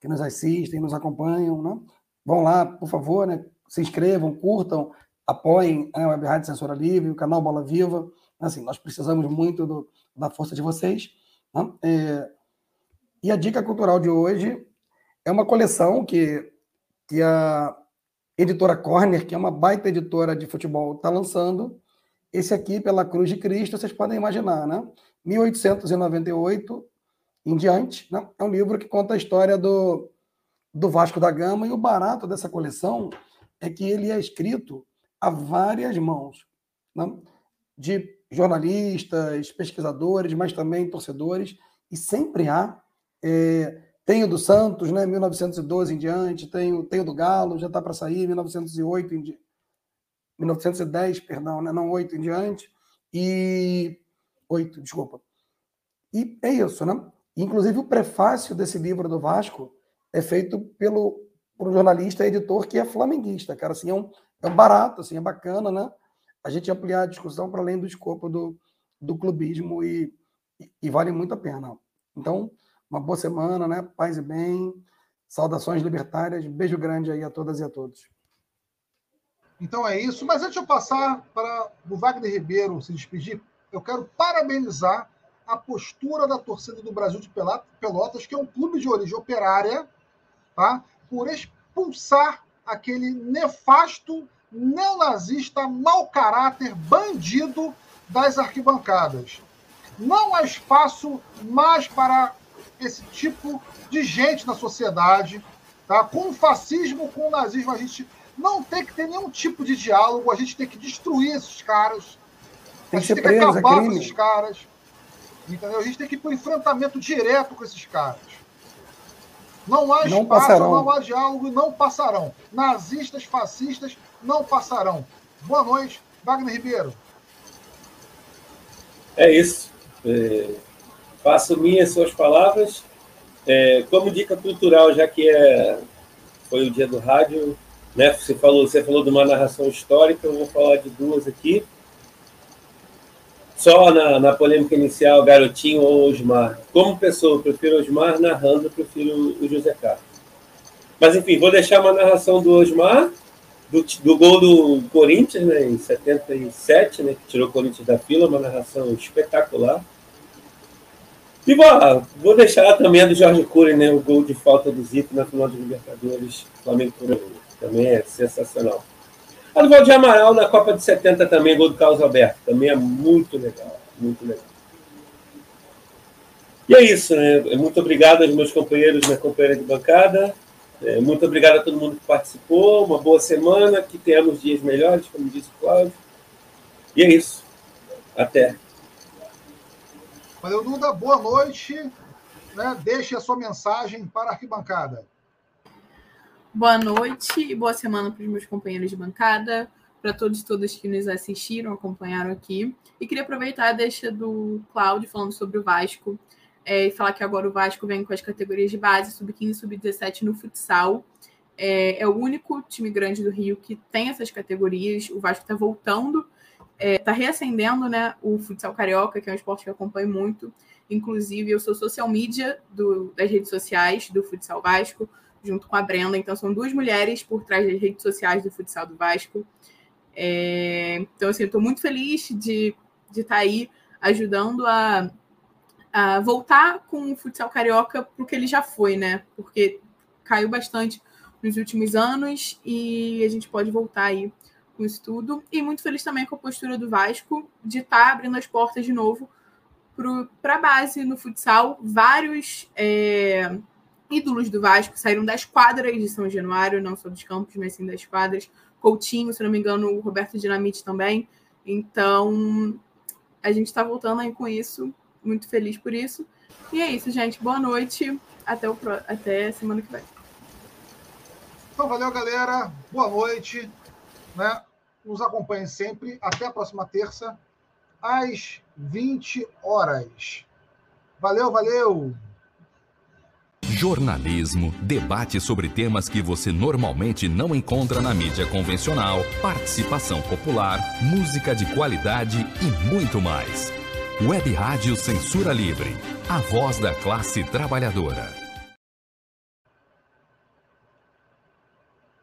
que nos assistem, nos acompanham, né? Vão lá, por favor, né? Se inscrevam, curtam, apoiem né, a Web Rádio Censura Livre, o canal Bola Viva. Assim, nós precisamos muito do, da força de vocês. Né? É, e a dica cultural de hoje é uma coleção que, que a editora Corner, que é uma baita editora de futebol, está lançando. Esse aqui, pela Cruz de Cristo, vocês podem imaginar, né? 1898, em diante. Né? É um livro que conta a história do, do Vasco da Gama e o barato dessa coleção é que ele é escrito a várias mãos, né? de jornalistas, pesquisadores, mas também torcedores, e sempre há. É, tem o do Santos, né, 1912 em diante, tem o, do Galo, já está para sair, 1908 em di... 1910, perdão, né, não 8 em diante, e 8, desculpa. E é isso, né? Inclusive, o prefácio desse livro do Vasco é feito pelo por um jornalista editor que é flamenguista, cara. Assim, é, um, é um barato, assim, é bacana, né? A gente ampliar a discussão para além do escopo do, do clubismo e, e, e, vale muito a pena. Então, uma boa semana, né? Paz e bem. Saudações libertárias. Beijo grande aí a todas e a todos. Então é isso. Mas antes de eu passar para o Wagner Ribeiro se despedir, eu quero parabenizar a postura da torcida do Brasil de Pelotas, que é um clube de origem operária, tá? por expulsar aquele nefasto, neonazista, mau caráter, bandido das arquibancadas. Não há espaço mais para esse tipo de gente na sociedade. Tá? Com o fascismo, com o nazismo, a gente não tem que ter nenhum tipo de diálogo, a gente tem que destruir esses caras Tem a gente tem que acabar com esses caras. Entendeu? A gente tem que ir para o enfrentamento direto com esses caras. Não há não espaço, passarão. não há diálogo e não passarão. Nazistas, fascistas não passarão. Boa noite, Wagner Ribeiro. É isso. É, faço minhas suas palavras. É, como dica cultural, já que é, foi o dia do rádio, né? Você falou, você falou de uma narração histórica, eu vou falar de duas aqui. Só na, na polêmica inicial, Garotinho ou Osmar. Como pessoa, eu prefiro Osmar, narrando, eu prefiro o José Carlos. Mas, enfim, vou deixar uma narração do Osmar, do, do gol do Corinthians, né, em 77, né, que tirou o Corinthians da fila, uma narração espetacular. E vou, deixar também a do Jorge Cury, né, o gol de falta do Zico na final de Libertadores, Flamengo também é sensacional. A do Valdir Amaral na Copa de 70 também, gol do Carlos Alberto, também é muito legal, muito legal. E é isso, né? Muito obrigado aos meus companheiros, minha companheira de bancada. É, muito obrigado a todo mundo que participou. Uma boa semana, que tenhamos dias melhores, como disse o Cláudio. E é isso. Até. Valeu, Duda. Boa noite. Né? Deixe a sua mensagem para a arquibancada. Boa noite e boa semana para os meus companheiros de bancada, para todos e todas que nos assistiram, acompanharam aqui. E queria aproveitar a deixa do Cláudio falando sobre o Vasco é, e falar que agora o Vasco vem com as categorias de base, sub-15 e sub-17 no futsal. É, é, o único time grande do Rio que tem essas categorias. O Vasco está voltando, está é, reacendendo né, o futsal carioca, que é um esporte que eu acompanho muito. Inclusive, eu sou social media do, das redes sociais do Futsal Vasco, junto com a Brenda. Então, são duas mulheres por trás das redes sociais do Futsal do Vasco. É, então, assim, eu estou muito feliz de estar de tá aí ajudando a uh, voltar com o futsal carioca para o que ele já foi, né? Porque caiu bastante nos últimos anos e a gente pode voltar aí com isso tudo. E muito feliz também com a postura do Vasco de estar tá abrindo as portas de novo para a base no futsal. Vários é, ídolos do Vasco saíram das quadras de São Januário, não só dos campos, mas sim das quadras. Coutinho, se não me engano, o Roberto Dinamite também. Então, a gente está voltando aí com isso muito feliz por isso. E é isso, gente. Boa noite. Até, o pro... Até semana que vem. Então, valeu, galera. Boa noite. Né? Nos acompanhem sempre. Até a próxima terça, às 20 horas. Valeu, valeu! Jornalismo, debate sobre temas que você normalmente não encontra na mídia convencional, participação popular, música de qualidade e muito mais. Web Rádio Censura Livre, a voz da classe trabalhadora.